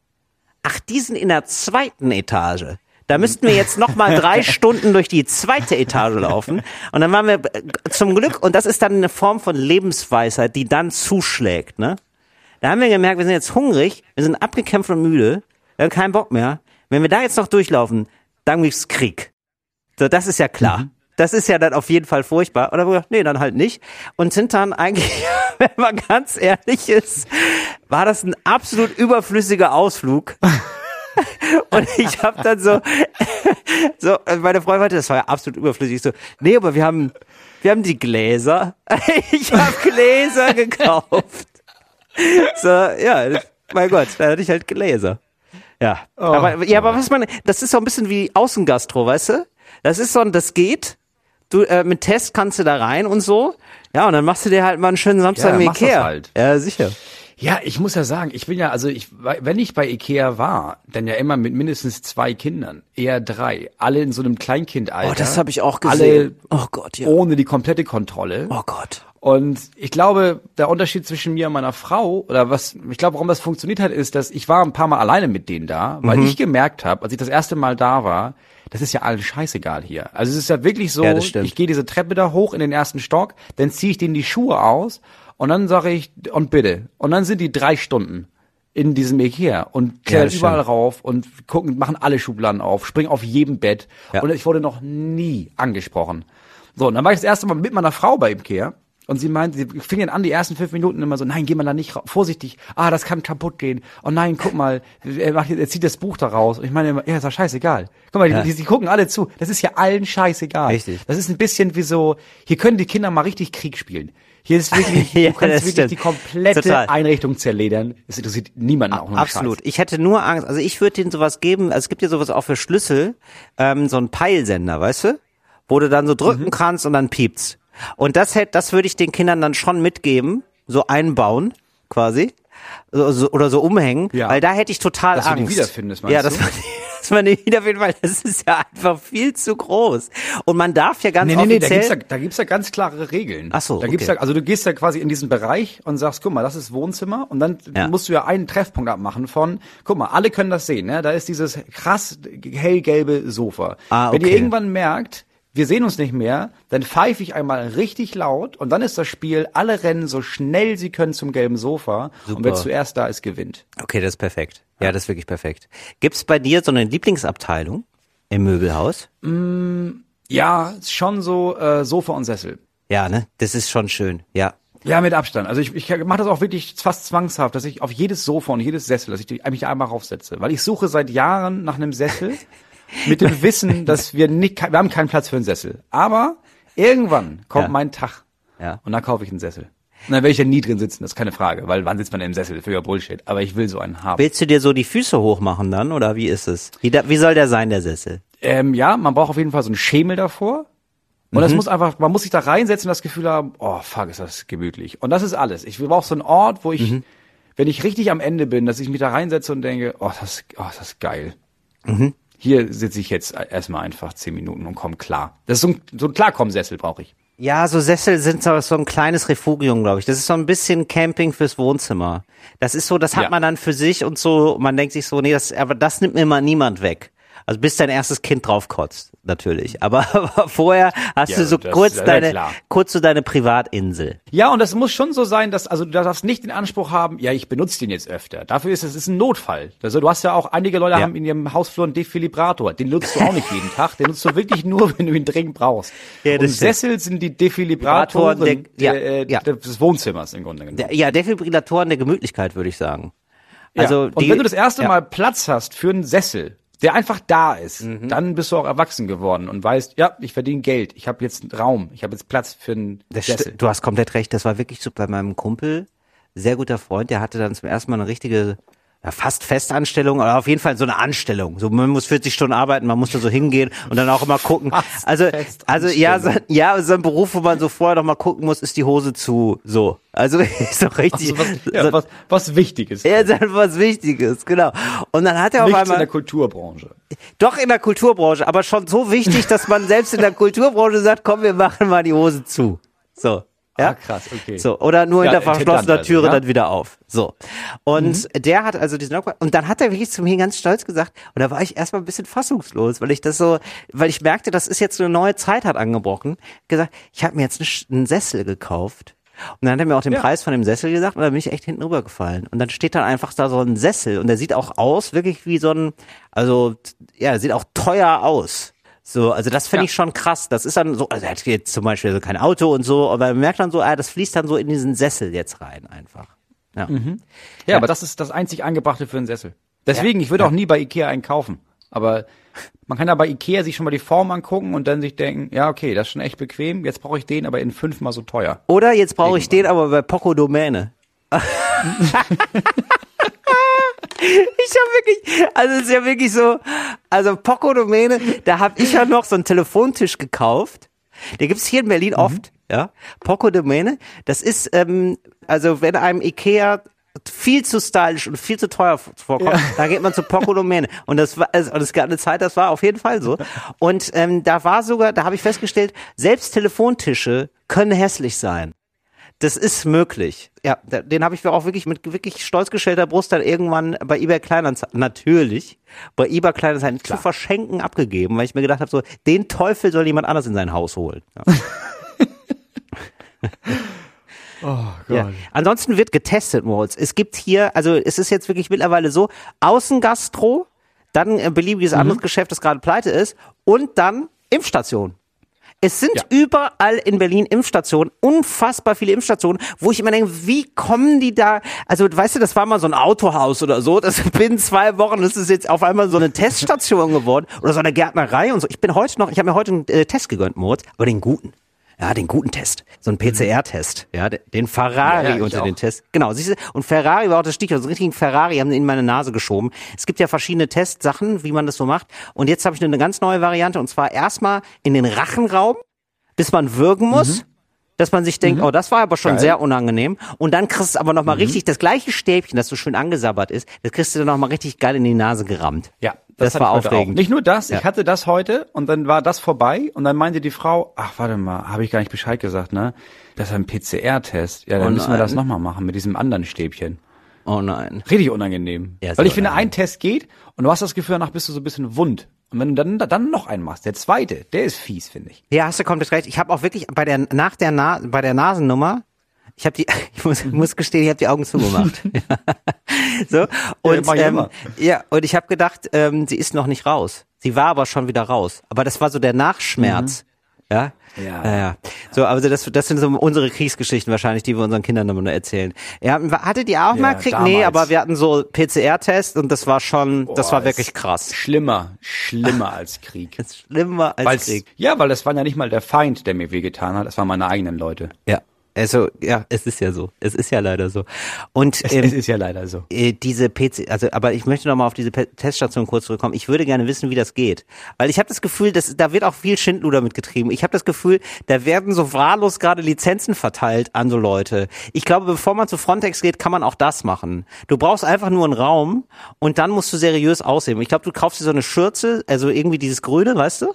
A: Ach, die sind in der zweiten Etage. Da müssten wir jetzt noch mal drei *laughs* Stunden durch die zweite Etage laufen. Und dann waren wir äh, zum Glück, und das ist dann eine Form von Lebensweisheit, die dann zuschlägt, ne? Da haben wir gemerkt, wir sind jetzt hungrig, wir sind abgekämpft und müde, wir haben keinen Bock mehr. Wenn wir da jetzt noch durchlaufen, dann gibt's Krieg. So, das ist ja klar. Mhm. das ist ja dann auf jeden Fall furchtbar. Gedacht, nee, dann halt nicht. Und sind dann *laughs* eigentlich, wenn man ganz ehrlich ist, war das ein absolut überflüssiger Ausflug. *laughs* Und ich habe dann so, *laughs* so, meine Freundin meinte, das war ja absolut überflüssig. Ich so, nee, aber wir haben, wir haben die Gläser. Ich habe Gläser gekauft. So, ja, mein Gott, da hatte ich halt Gläser. Ja. aber, ja, aber was man, das ist so ein bisschen wie Außengastro, weißt du? Das ist so ein, das geht. Du, äh, mit Test kannst du da rein und so. Ja, und dann machst du dir halt mal einen schönen Samstag
B: Ja,
A: im Ikea.
B: halt.
A: Ja, sicher.
B: Ja, ich muss ja sagen, ich bin ja, also ich, wenn ich bei Ikea war, dann ja immer mit mindestens zwei Kindern, eher drei, alle in so einem Kleinkindalter.
A: Oh, das habe ich auch gesehen.
B: Alle
A: oh Gott, ja.
B: ohne die komplette Kontrolle.
A: Oh Gott.
B: Und ich glaube, der Unterschied zwischen mir und meiner Frau, oder was, ich glaube, warum das funktioniert hat, ist, dass ich war ein paar Mal alleine mit denen da, weil
A: Mhm.
B: ich gemerkt habe, als ich das erste Mal da war, das ist ja allen scheißegal hier. Also es ist ja wirklich so,
A: Ja,
B: ich gehe diese Treppe da hoch in den ersten Stock, dann ziehe ich denen die Schuhe aus und dann sage ich, und bitte. Und dann sind die drei Stunden in diesem Ikea und klettern
A: das
B: überall rauf und gucken, machen alle Schubladen auf, springen auf jedem Bett.
A: Ja.
B: Und ich wurde noch nie angesprochen. So, und dann war ich das erste Mal mit meiner Frau bei Ikea. Und sie meinte, sie fingen an die ersten fünf Minuten immer so, nein, geh mal da nicht raus, vorsichtig, ah, das kann kaputt gehen. Oh nein, guck mal, er, macht, er zieht das Buch da raus. Und ich meine immer, ja, ist doch scheißegal. Guck mal,
A: Ja.
B: die, die, die gucken alle zu. Das ist ja allen scheißegal.
A: Richtig.
B: Das ist ein bisschen wie so, hier können die Kinder mal richtig Krieg spielen. Hier ist wirklich, *laughs*
A: Ja,
B: du kannst wirklich
A: stimmt.
B: die komplette
A: Total.
B: Einrichtung zerledern. Es interessiert niemanden auch einen
A: Absolut.
B: Scheiß.
A: Ich hätte nur Angst. Also ich würde denen sowas geben. Also es gibt ja sowas auch für Schlüssel, ähm, so ein Peilsender, weißt du, wo du dann so drücken
B: Mhm.
A: kannst und dann piept's. Und das hätte, das würde ich den Kindern dann schon mitgeben, so einbauen, quasi, so, so, oder so umhängen,
B: Ja.
A: weil da hätte ich total
B: Dass du
A: Angst.
B: die wiederfindest, meinst
A: ja, dass
B: du?
A: man, *laughs* dass man die wiederfindet, weil das ist ja einfach viel zu groß. Und man darf ja ganz
B: Nee, nee, nee, da
A: offiziell.
B: gibt's ja, da gibt's ja ganz klare Regeln.
A: Ach so,
B: Da gibt's
A: okay.
B: ja, also du gehst ja quasi in diesen Bereich und sagst, guck mal, das ist Wohnzimmer und dann
A: Ja.
B: musst du ja einen Treffpunkt abmachen von, guck mal, alle können das sehen, ne? Da ist dieses krass hellgelbe Sofa.
A: Ah,
B: Wenn ihr
A: okay.
B: irgendwann merkt, wir sehen uns nicht mehr, dann pfeife ich einmal richtig laut und dann ist das Spiel, alle rennen so schnell sie können zum gelben Sofa und wer
A: Super.
B: zuerst da ist, gewinnt.
A: Okay, das ist perfekt. Ja, das ist wirklich perfekt. Gibt's bei dir so eine Lieblingsabteilung im Möbelhaus?
B: Ja, ist schon so äh, Sofa und Sessel.
A: Ja, ne? Das ist schon schön. Ja.
B: Ja, mit Abstand. Also ich, ich mache das auch wirklich fast zwangshaft, dass ich auf jedes Sofa und jedes Sessel, dass ich die- mich einmal raufsetze. Weil ich suche seit Jahren nach einem Sessel *laughs* mit dem Wissen, *laughs* dass wir nicht, wir haben keinen Platz für einen Sessel. Aber irgendwann kommt
A: Ja.
B: mein Tag
A: Ja.
B: und dann kaufe ich einen Sessel. Und dann werde ich ja nie drin sitzen, das ist keine Frage, weil wann sitzt man denn im Sessel? Für Bullshit. Aber ich will so einen haben.
A: Willst du dir so die Füße hochmachen dann oder wie ist es? Wie, da, wie soll der sein, der Sessel?
B: Ähm, ja, man braucht auf jeden Fall so einen Schemel davor. Und
A: Mhm.
B: das muss einfach, man muss sich da reinsetzen und das Gefühl haben, oh fuck, ist das gemütlich. Und das ist alles. Ich brauche so einen Ort, wo ich,
A: Mhm.
B: wenn ich richtig am Ende bin, dass ich mich da reinsetze und denke, oh, das, oh, das ist geil.
A: Mhm.
B: Hier sitze ich jetzt erstmal einfach zehn Minuten und komme klar. Das ist so ein, so ein Klarkommensessel brauche ich.
A: Ja, so Sessel sind so, so ein kleines Refugium, glaube ich. Das ist so ein bisschen Camping fürs Wohnzimmer. Das ist so, das hat
B: Ja.
A: man dann für sich und so, man denkt sich so, nee, das, aber das nimmt mir mal niemand weg. Also bis dein erstes Kind drauf kotzt, natürlich. Aber, *laughs* aber vorher hast
B: Ja,
A: du so
B: das-
A: kurz deine,
B: klar.
A: kurz so deine Privatinsel.
B: Ja, und das muss schon so sein, dass, also du darfst nicht den Anspruch haben, ja, ich benutze den jetzt öfter. Dafür ist es ist ein Notfall. Also du hast ja auch, einige Leute
A: Ja.
B: haben in ihrem Hausflur einen Defibrillator. Den nutzt du auch nicht jeden Tag. Den nutzt du wirklich nur, *laughs* wenn du ihn dringend brauchst.
A: Ja,
B: und. Sessel sind die Defibrillatoren
A: Der- ja,
B: der, äh,
A: ja.
B: des Wohnzimmers im Grunde genommen.
A: Der, ja, Defibrillatoren der Gemütlichkeit, würde ich sagen. Also
B: ja. Und
A: die,
B: wenn du das erste
A: ja.
B: Mal Platz hast für einen Sessel, der einfach da ist,
A: Mhm.
B: dann bist du auch erwachsen geworden und weißt, ja, ich verdiene Geld, ich habe jetzt Raum, ich habe jetzt Platz für einen Sessel.
A: du hast komplett recht, das war wirklich so bei meinem Kumpel, sehr guter Freund, der hatte dann zum ersten Mal eine richtige, ja, fast Festanstellung, oder auf jeden Fall so eine Anstellung. So, man muss 40 Stunden arbeiten, man muss da so hingehen und dann auch immer gucken. *laughs*
B: Fast
A: Also, also ja, so, ja, so ein Beruf, wo man so vorher noch mal gucken muss, ist die Hose zu, so. Also, *laughs* ist doch richtig.
B: Also was, ja,
A: so,
B: was, was Wichtiges.
A: ja, ist halt was Wichtiges, genau. Und dann hat er auf
B: Nichts in
A: einmal,
B: der Kulturbranche.
A: doch in der Kulturbranche, aber schon so wichtig, dass man selbst in der Kulturbranche sagt, komm, wir machen mal die Hose zu. So. Ja?
B: Ah, krass, okay.
A: So, oder nur
B: Ja,
A: hinter verschlossener
B: Intendant also,
A: Türe
B: ja?
A: dann wieder auf. So. Und der hat also diesen Lockdown, und dann hat er wirklich zu mir ganz stolz gesagt, und da war ich erstmal ein bisschen fassungslos, weil ich das so, weil ich merkte, das ist jetzt so eine neue Zeit hat angebrochen, gesagt, ich habe mir jetzt einen, einen Sessel gekauft. Und dann hat er mir auch den
B: Ja.
A: Preis von dem Sessel gesagt und dann bin ich echt hinten rübergefallen. Und dann steht dann einfach da so ein Sessel und der sieht auch aus, wirklich wie so ein, also, ja, sieht auch teuer aus. So, also das finde
B: Ja.
A: ich schon krass. Das ist dann so, also er hat jetzt zum Beispiel so kein Auto und so, aber man merkt dann so, ah, das fließt dann so in diesen Sessel jetzt rein einfach. Ja.
B: Ja, aber das ist das einzig Angebrachte für einen Sessel. Deswegen, ich würde auch nie bei Ikea einen kaufen. Aber man kann ja bei Ikea sich schon mal die Form angucken und dann sich denken, ja, okay, das ist schon echt bequem, jetzt brauche ich den aber in fünfmal so teuer.
A: Oder jetzt brauche ich den aber bei Poco Domäne. *laughs* Ich habe wirklich, also es ist ja wirklich so, also Poco Domäne, da habe ich ja noch so einen Telefontisch gekauft. Der gibt's hier in Berlin oft, ja. Poco Domäne, das ist, ähm, also wenn einem Ikea viel zu stylisch und viel zu teuer vorkommt, da geht man zu Poco Domäne. Und das war, also, und es gab eine Zeit, das war auf jeden Fall so. Und ähm, da war sogar, da habe ich festgestellt, selbst Telefontische können hässlich sein. Das ist möglich. Ja, den habe ich mir auch wirklich mit wirklich stolz gestellter Brust dann irgendwann bei eBay Kleinanzeigen, natürlich, bei eBay Kleinanzeigen zu verschenken abgegeben, weil ich mir gedacht habe, so, den Teufel soll jemand anders in sein Haus holen. Ja. *laughs* *laughs* Ja. Ansonsten wird getestet, Moritz. Es gibt hier, also es ist jetzt wirklich mittlerweile so, Außengastro, dann ein beliebiges anderes Geschäft, das gerade pleite ist, und dann Impfstation. Es sind
B: Ja.
A: überall in Berlin Impfstationen, unfassbar viele Impfstationen, wo ich immer denke, wie kommen die da? Also, weißt du, das war mal so ein Autohaus oder so, das *laughs* binnen zwei Wochen ist es jetzt auf einmal so eine Teststation geworden oder so eine Gärtnerei und so. Ich bin heute noch, ich habe mir heute einen äh, Test gegönnt, Moritz, aber den guten. Ja, den guten Test. So ein PCR-Test. Ja, de- den Ferrari
B: Ja, ja,
A: unter den
B: auch.
A: Tests. Genau, siehst du, und Ferrari war auch das Stichwort. So einen richtigen Ferrari haben sie in meine Nase geschoben. Es gibt ja verschiedene Testsachen, wie man das so macht. Und jetzt habe ich eine ganz neue Variante und zwar erstmal in den Rachenraum, bis man würgen muss. Dass man sich denkt, oh, das war aber schon
B: Geil.
A: sehr unangenehm. Und dann kriegst du aber nochmal mal richtig das gleiche Stäbchen, das so schön angesabbert ist, das kriegst du dann nochmal richtig geil in die Nase gerammt.
B: Ja,
A: das,
B: hatte
A: war aufregend.
B: Auch. Nicht nur das,
A: Ja.
B: ich hatte das heute und dann war das vorbei und dann meinte die Frau, ach warte mal, habe ich gar nicht Bescheid gesagt, ne? Das ist ein PCR-Test. Ja, dann
A: Oh
B: müssen wir das nochmal machen mit diesem anderen Stäbchen.
A: Oh nein.
B: Richtig unangenehm.
A: Ja,
B: Weil ich finde,
A: unangenehm.
B: ein Test geht und du hast das Gefühl, danach bist du so ein bisschen wund. Und wenn du dann, dann noch einen machst, der zweite, der ist fies, finde ich.
A: Ja, hast du komplett recht. Ich habe auch wirklich bei der nach der Na bei der Nasennummer, ich habe die, *laughs* ich muss, muss gestehen, ich habe die Augen zugemacht. *laughs* *laughs* so und
B: ich
A: ähm, ja und ich habe gedacht, ähm, sie ist noch nicht raus. Sie war aber schon wieder raus. Aber das war so der Nachschmerz. Ja.
B: Ja.
A: ja, ja. So, also das, das sind so unsere Kriegsgeschichten wahrscheinlich, die wir unseren Kindern immer nur erzählen. Ja, hattet ihr auch
B: Ja,
A: mal Krieg? Nee,
B: damals.
A: aber wir hatten so PCR-Test und das war schon, das
B: Boah,
A: war
B: ist
A: wirklich krass.
B: Schlimmer, schlimmer *laughs* als Krieg.
A: Das schlimmer als
B: Weil's,
A: Krieg.
B: ja, weil das war ja nicht mal der Feind, der mir wehgetan hat, das waren meine eigenen Leute.
A: Ja. Also, ja, es ist ja so. Es ist ja leider so. Und
B: Es,
A: ähm,
B: es ist ja leider so.
A: äh, diese PC, also aber ich möchte noch mal auf diese Pe- Teststation kurz zurückkommen. Ich würde gerne wissen, wie das geht, weil ich habe das Gefühl, dass da wird auch viel Schindluder mitgetrieben. Ich habe das Gefühl, da werden so wahllos gerade Lizenzen verteilt an so Leute. Ich glaube, bevor man zu Frontex geht, kann man auch das machen. Du brauchst einfach nur einen Raum und dann musst du seriös aussehen. Ich glaube, du kaufst dir so eine Schürze, also irgendwie dieses Grüne, weißt du?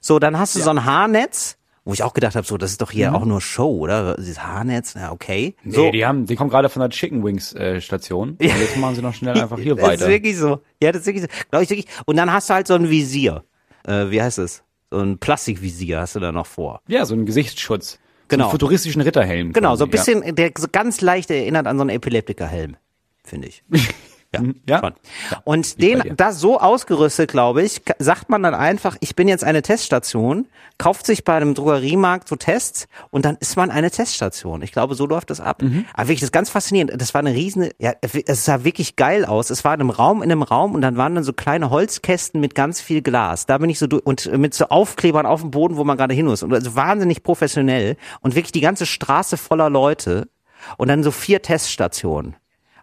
A: So, dann hast du so ein Haarnetz. Wo ich auch gedacht habe, so, das ist doch hier auch nur Show, oder? Dieses Haarnetz, ja, okay.
B: Nee,
A: so.
B: die haben, die kommen gerade von der Chicken Wings äh, Station. *laughs* Und jetzt machen sie noch schnell einfach hier *laughs*
A: das
B: weiter.
A: ist wirklich so. Ja, das ist wirklich so. Glaube ich wirklich. Und dann hast du halt so ein Visier. Äh, wie heißt es? So ein Plastikvisier hast du da noch vor.
B: Ja, so ein Gesichtsschutz. So
A: Genau.
B: einen futuristischen Ritterhelm.
A: Genau,
B: quasi,
A: so ein bisschen, der so ganz leicht erinnert an so einen Epileptikerhelm, finde ich. *laughs* Ja,
B: Ja.
A: schon. Und den, das so ausgerüstet, glaube ich, sagt man dann einfach, ich bin jetzt eine Teststation, kauft sich bei einem Drogeriemarkt so Tests und dann ist man eine Teststation. Ich glaube, so läuft das ab.
B: Mhm.
A: Aber wirklich, das ist ganz faszinierend. Das war eine riesen, ja, es sah wirklich geil aus. Es war in einem Raum, in einem Raum und dann waren dann so kleine Holzkästen mit ganz viel Glas. Da bin ich so durch und mit so Aufklebern auf dem Boden, wo man gerade hin muss. Und also wahnsinnig professionell und wirklich die ganze Straße voller Leute und dann so vier Teststationen.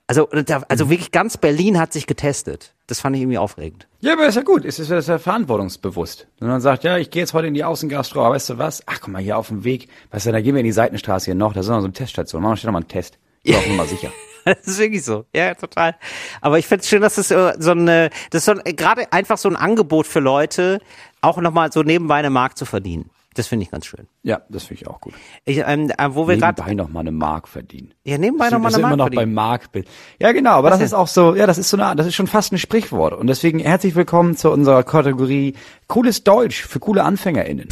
A: Also, da- also
B: Mhm.
A: wirklich ganz Berlin hat sich getestet. Das fand ich irgendwie aufregend.
B: Ja, aber ist ja gut. Es ist ja, ist ja verantwortungsbewusst. Wenn man sagt, ja, ich gehe jetzt heute in die Außengastro, aber weißt du was? Ach, guck mal, hier auf dem Weg, weißt du, da gehen wir in die Seitenstraße hier noch, da ist noch so eine Teststation. Machen wir schnell noch mal einen Test. Ist auch mal sicher. *laughs*
A: Das ist wirklich so. Ja, total. Aber ich finde es schön, dass es äh, so eine, das ist so ein- gerade einfach so ein Angebot für Leute, auch nochmal so nebenbei eine Mark zu verdienen. Das finde ich ganz schön.
B: Ja, das finde ich auch gut.
A: Ich, ähm, äh, wo wir gerade,
B: Nebenbei noch mal eine Mark verdienen.
A: ja, nebenbei
B: Das
A: nochmal
B: ist
A: eine
B: immer
A: Mark
B: noch beim
A: verdienen.
B: Marktbild. Ja, genau, aber das
A: denn?
B: ist auch so, ja, das ist so eine, das ist schon fast ein Sprichwort. Und deswegen herzlich willkommen zu unserer Kategorie Cooles Deutsch für coole AnfängerInnen.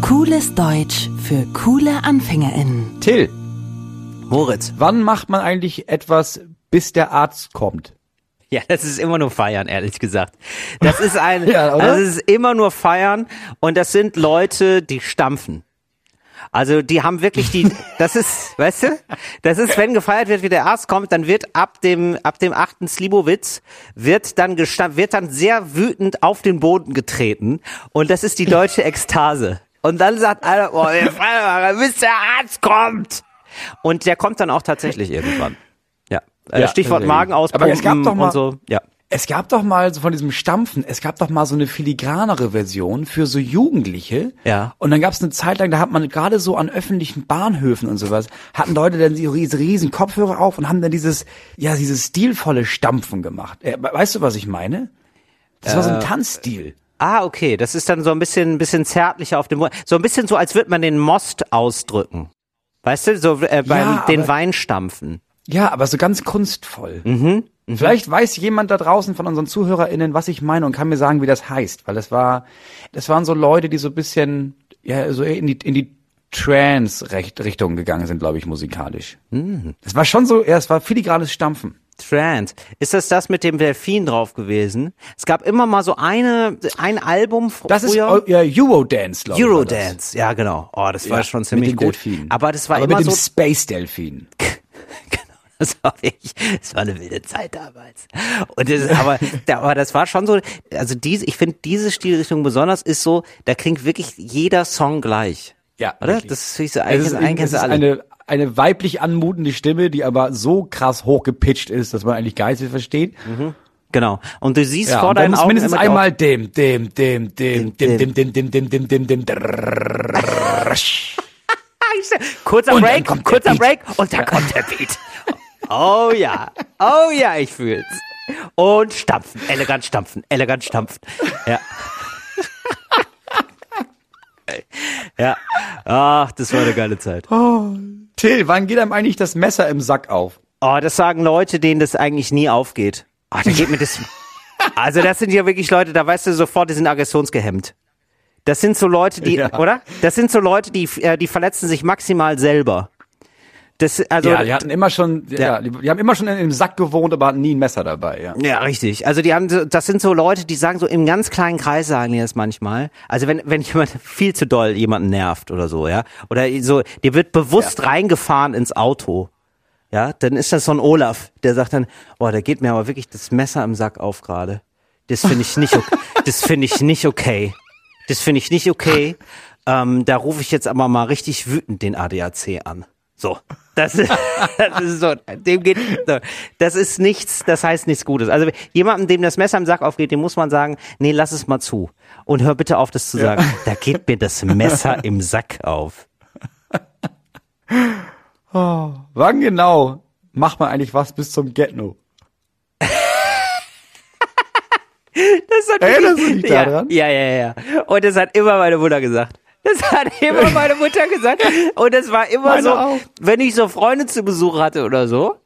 C: Cooles Deutsch für coole AnfängerInnen.
B: Till,
A: Moritz.
B: wann macht man eigentlich etwas, bis der Arzt kommt? *laughs*
A: Ja, das ist immer nur feiern, ehrlich gesagt. Das ist ein, *laughs*
B: Ja,
A: das ist immer nur feiern und das sind Leute, die stampfen. Also die haben wirklich die, *laughs* das ist, weißt du, das ist, wenn gefeiert wird, wie der Arzt kommt, dann wird ab dem, ab dem achten Slibowitz, wird dann gestampft, wird dann sehr wütend auf den Boden getreten und das ist die deutsche Ekstase. Und dann sagt einer, oh, wir feiern, bis der Arzt kommt. Und der kommt dann auch tatsächlich irgendwann. Ja. Äh,
B: Ja,
A: Stichwort. Magenauspumpen
B: Aber es gab doch mal-
A: und so. Ja.
B: Es gab doch mal so von diesem Stampfen, es gab doch mal so eine filigranere Version für so Jugendliche.
A: Ja.
B: Und dann gab es eine Zeit lang, da hat man gerade so an öffentlichen Bahnhöfen und sowas, hatten Leute dann so riesen, riesen Kopfhörer auf und haben dann dieses, ja, dieses stilvolle Stampfen gemacht. Äh, weißt du, was ich meine? Das war so
A: Äh,
B: ein Tanzstil.
A: Ah, okay. Das ist dann so ein bisschen, ein bisschen zärtlicher auf dem Mund. So ein bisschen so, als würde man den Most ausdrücken. Weißt du, so äh, beim
B: Ja,
A: den Wein stampfen.
B: Ja, aber so ganz kunstvoll.
A: Mhm.
B: Vielleicht weiß jemand da draußen von unseren ZuhörerInnen, was ich meine und kann mir sagen, wie das heißt. Weil das war, das waren so Leute, die so ein bisschen, ja, so in die, in die Trance-Richtung gegangen sind, glaube ich, musikalisch.
A: Mhm.
B: Das war schon so, ja, es war filigranes Stampfen.
A: Trance. Ist das das mit dem Delfin drauf gewesen? Es gab immer mal so eine, ein Album fr-
B: Das ist
A: früher.
B: äh, ja, Eurodance, glaube ich.
A: Eurodance. Ja, genau. Oh, das war
B: Ja,
A: schon ziemlich
B: mit den
A: gut.
B: Delfinen.
A: Aber das war
B: Aber
A: immer
B: mit dem
A: so.
B: Space-Delfin. *laughs*
A: Das war wirklich, das war eine wilde Zeit damals. Und das, aber, aber das war schon so, also diese, ich finde diese Stilrichtung besonders ist so, da klingt wirklich jeder Song gleich.
B: Ja,
A: Oder?
B: wirklich.
A: Das ist so,
B: Es
A: eigentlich,
B: ist,
A: eigentlich
B: es ist
A: alle.
B: eine, eine weiblich anmutende Stimme, die aber so krass hochgepitcht ist, dass man eigentlich mehr versteht.
A: Genau. Und du siehst
B: Ja,
A: vor deinen Augen
B: mindestens
A: immer die
B: einmal dem, dem, dem, dem, dem, dem, dem, dem, dem, dem, dem, dem,
A: Kurzer
B: Und dann
A: Break,
B: kommt der
A: kurzer
B: Beat.
A: Break und dann kommt der Beat. Oh ja, oh ja, ich fühl's. Und stampfen, elegant stampfen, elegant stampfen. Ja. Ja, ach, das war eine geile Zeit.
B: Till, wann geht einem eigentlich das Messer im Sack auf?
A: Oh, das sagen Leute, denen das eigentlich nie aufgeht. Ach, da geht mir das. *laughs* Also das sind ja wirklich Leute, da weißt du sofort, die sind aggressionsgehemmt. Das sind so Leute, die,
B: Ja.
A: oder? Das sind so Leute, die, äh, die verletzen sich maximal selber. Das, also,
B: ja, die hatten immer schon, ja,
A: Ja.
B: die, die haben immer schon in dem Sack gewohnt, aber hatten nie ein Messer dabei, ja.
A: Ja, richtig. Also die haben, so- das sind so Leute, die sagen so im ganz kleinen Kreis sagen die das manchmal. Also wenn wenn jemand *laughs* viel zu doll jemanden nervt oder so, ja, oder so, dir wird bewusst reingefahren ins Auto, ja, dann ist das so ein Olaf, der sagt dann, boah, da geht mir aber wirklich das Messer im Sack auf gerade. Das finde ich nicht, okay. *laughs* das finde ich nicht okay. Das finde ich nicht okay. Ähm, da rufe ich jetzt aber mal richtig wütend den ADAC an. So, das ist, *laughs* das ist so, dem geht, das ist nichts, das heißt nichts Gutes. Also jemandem, dem das Messer im Sack aufgeht, dem muss man sagen, nee, lass es mal zu. Und hör bitte auf, das zu sagen. Da geht mir das Messer im Sack auf. *laughs*
B: Wann genau macht man eigentlich was bis zum Get-No?
A: Das hat
B: Erinnerst du dich
A: ja,
B: daran?
A: Ja, ja, ja. Und das hat immer meine Mutter gesagt. Das hat immer meine Mutter gesagt. Und das war immer
B: Meine
A: so,
B: auch.
A: wenn ich so Freunde zu Besuch hatte oder so,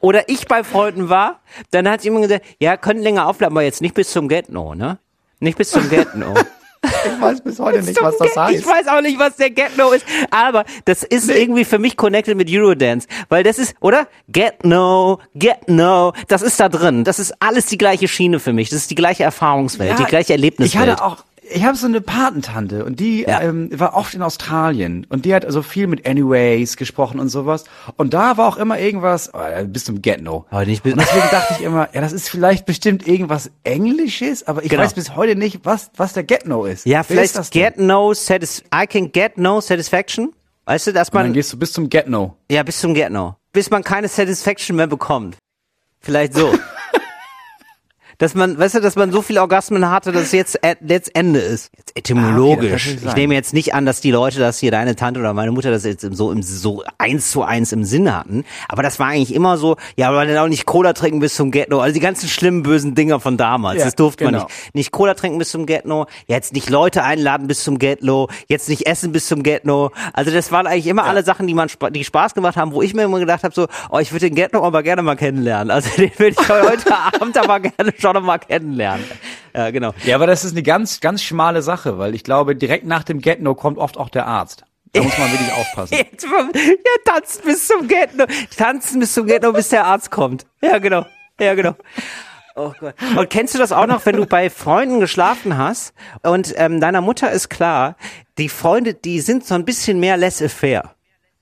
A: oder ich bei Freunden war, dann hat sie immer gesagt, ja, können länger aufbleiben, aber jetzt nicht bis zum Get-No, ne? Nicht bis zum Get-No.
B: Ich weiß bis heute nicht, was das heißt.
A: Ich weiß auch nicht, was der Get-No ist, aber das ist irgendwie für mich connected mit Eurodance, weil das ist, oder? Get-No, Get-No, das ist da drin. Das ist alles die gleiche Schiene für mich. Das ist die gleiche Erfahrungswelt, die gleiche Erlebniswelt.
B: Ich hatte auch, ich habe so eine Patentante und die
A: Ja.
B: ähm, war oft in Australien und die hat also viel mit Anyways gesprochen und sowas. Und da war auch immer irgendwas, oh, bis zum Get-No.
A: Aber nicht bis-
B: und deswegen dachte ich immer, ja, das ist vielleicht bestimmt irgendwas Englisches, aber ich
A: Genau.
B: weiß bis heute nicht, was, was der Get-No ist.
A: Ja, vielleicht
B: ist
A: get no satis I can get no satisfaction. Weißt du, dass
B: Und dann
A: man,
B: gehst du bis zum Get-No.
A: ja, bis zum get no. Bis man keine Satisfaction mehr bekommt. Vielleicht so. *laughs* dass man, weißt du, dass man so viele Orgasmen hatte, dass es jetzt, äh, jetzt Ende ist. Jetzt etymologisch.
B: Ah, okay,
A: ich nehme jetzt nicht an, dass die Leute das hier, deine Tante oder meine Mutter das jetzt im- so im, so eins zu eins im Sinn hatten. Aber das war eigentlich immer so, ja, aber dann auch nicht Cola trinken bis zum Get-No. Also die ganzen schlimmen, bösen Dinger von damals.
B: Ja,
A: das durfte man
B: genau.
A: nicht. Nicht Cola trinken bis zum Get-No, jetzt nicht Leute einladen bis zum Get-No, jetzt nicht essen bis zum Get-No. Also das waren eigentlich immer alle Sachen, die man die Spaß gemacht haben, wo ich mir immer gedacht habe, so, oh, ich würde den Get-No aber gerne mal kennenlernen. Also *laughs* den würde ich heute Abend aber gerne schon noch mal kennenlernen. Ja, genau.
B: Ja, aber das ist eine ganz, ganz schmale Sache, weil ich glaube, direkt nach dem Get-No kommt oft auch der Arzt. Da muss man wirklich aufpassen. *laughs*
A: Ja, tanzen bis zum Get-No. Tanzen bis zum Get-No, bis der Arzt kommt. Ja, genau. Ja, genau. Oh Gott. Und kennst du das auch noch, wenn du bei Freunden geschlafen hast und ähm, deiner Mutter ist klar, die Freunde, die sind so ein bisschen mehr laissez-faire.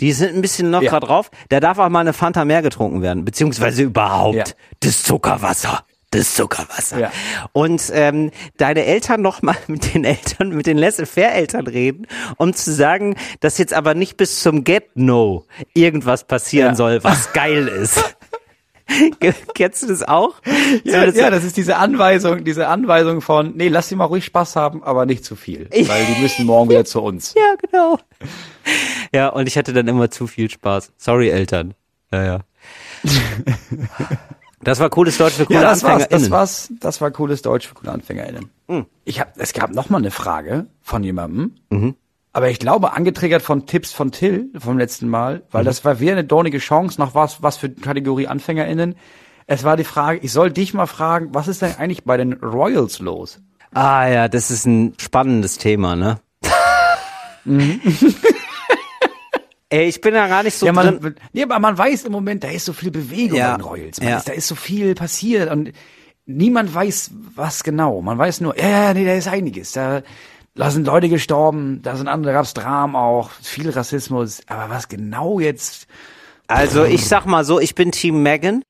A: Die sind ein bisschen lockerer
B: Ja.
A: drauf. Da darf auch mal eine Fanta mehr getrunken werden, beziehungsweise überhaupt
B: Ja.
A: das Zuckerwasser. Das Zuckerwasser.
B: Ja.
A: Und ähm, deine Eltern noch mal *laughs* mit den Eltern, mit den Laissez-faire-Eltern reden, um zu sagen, dass jetzt aber nicht bis zum Get-No irgendwas passieren
B: Ja.
A: soll, was geil ist. *laughs* Kennst du das auch?
B: Ja,
A: so, das,
B: ja, das ist diese Anweisung, diese Anweisung von, nee, lass sie mal ruhig Spaß haben, aber nicht zu viel, weil die müssen morgen wieder zu uns.
A: ja, genau. Ja, und ich hatte dann immer zu viel Spaß. Sorry, Eltern. Ja, ja. *laughs* Das war cooles Deutsch für coole
B: Ja, das war's,
A: AnfängerInnen.
B: das war's, das war cooles Deutsch für coole AnfängerInnen. Ich hab, es gab noch mal eine Frage von jemandem, aber ich glaube angetriggert von Tipps von Till vom letzten Mal, weil das war wieder eine dornige Chance nach was, was für Kategorie AnfängerInnen. Es war die Frage, ich soll dich mal fragen, was ist denn eigentlich bei den Royals los?
A: Ah ja, das ist ein spannendes Thema, ne? *laughs* Ey, ich bin da gar nicht so
B: ja,
A: drin.
B: man, nee, aber man weiß im Moment, da ist so viel Bewegung
A: Ja,
B: den Royals. Man
A: ja.
B: ist, da ist so viel passiert und niemand weiß, was genau. Man weiß nur, ja, ja, nee, da ist einiges. Da, da sind Leute gestorben, da sind andere, da gab's Dramen auch, viel Rassismus. Aber was genau jetzt?
A: Also ich sag mal so, ich bin Team Megan.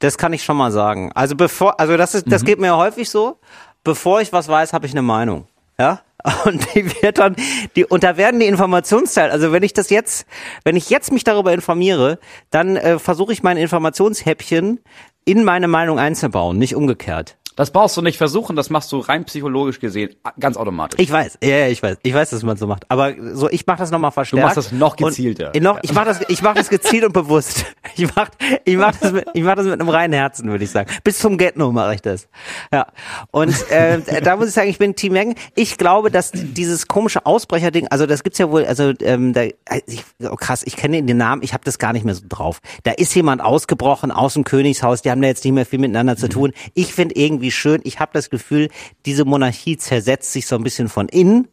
A: Das kann ich schon mal sagen. Also bevor, also das ist, das
B: Mhm.
A: geht mir häufig so. Bevor ich was weiß, habe ich eine Meinung. Ja? *laughs* Und die wird dann, die, und da werden die Informationsteil, also wenn ich das jetzt, wenn ich jetzt mich darüber informiere, dann äh, versuche ich mein Informationshäppchen in meine Meinung einzubauen, nicht umgekehrt.
B: Das brauchst du nicht versuchen, das machst du rein psychologisch gesehen ganz automatisch.
A: Ich weiß, ja, ja, ich weiß, ich weiß, dass man so macht. Aber so, ich mache das nochmal verstärkt.
B: machst das noch gezielter.
A: Noch, ich mache das, ich mache das gezielt und bewusst. *laughs* Ich mache, ich mache das, mit, ich mache das mit einem reinen Herzen, würde ich sagen. Bis zum Get-No mache ich das. Ja. Und äh, da muss ich sagen, ich bin Team Megan. Ich glaube, dass dieses komische Ausbrecherding, also das gibt's ja wohl, also ähm, da, ich, oh krass, ich kenne den Namen, ich habe das gar nicht mehr so drauf. Da ist jemand ausgebrochen aus dem Königshaus, die haben da jetzt nicht mehr viel miteinander zu tun. Ich finde irgendwie schön, ich habe das Gefühl, diese Monarchie zersetzt sich so ein bisschen von innen.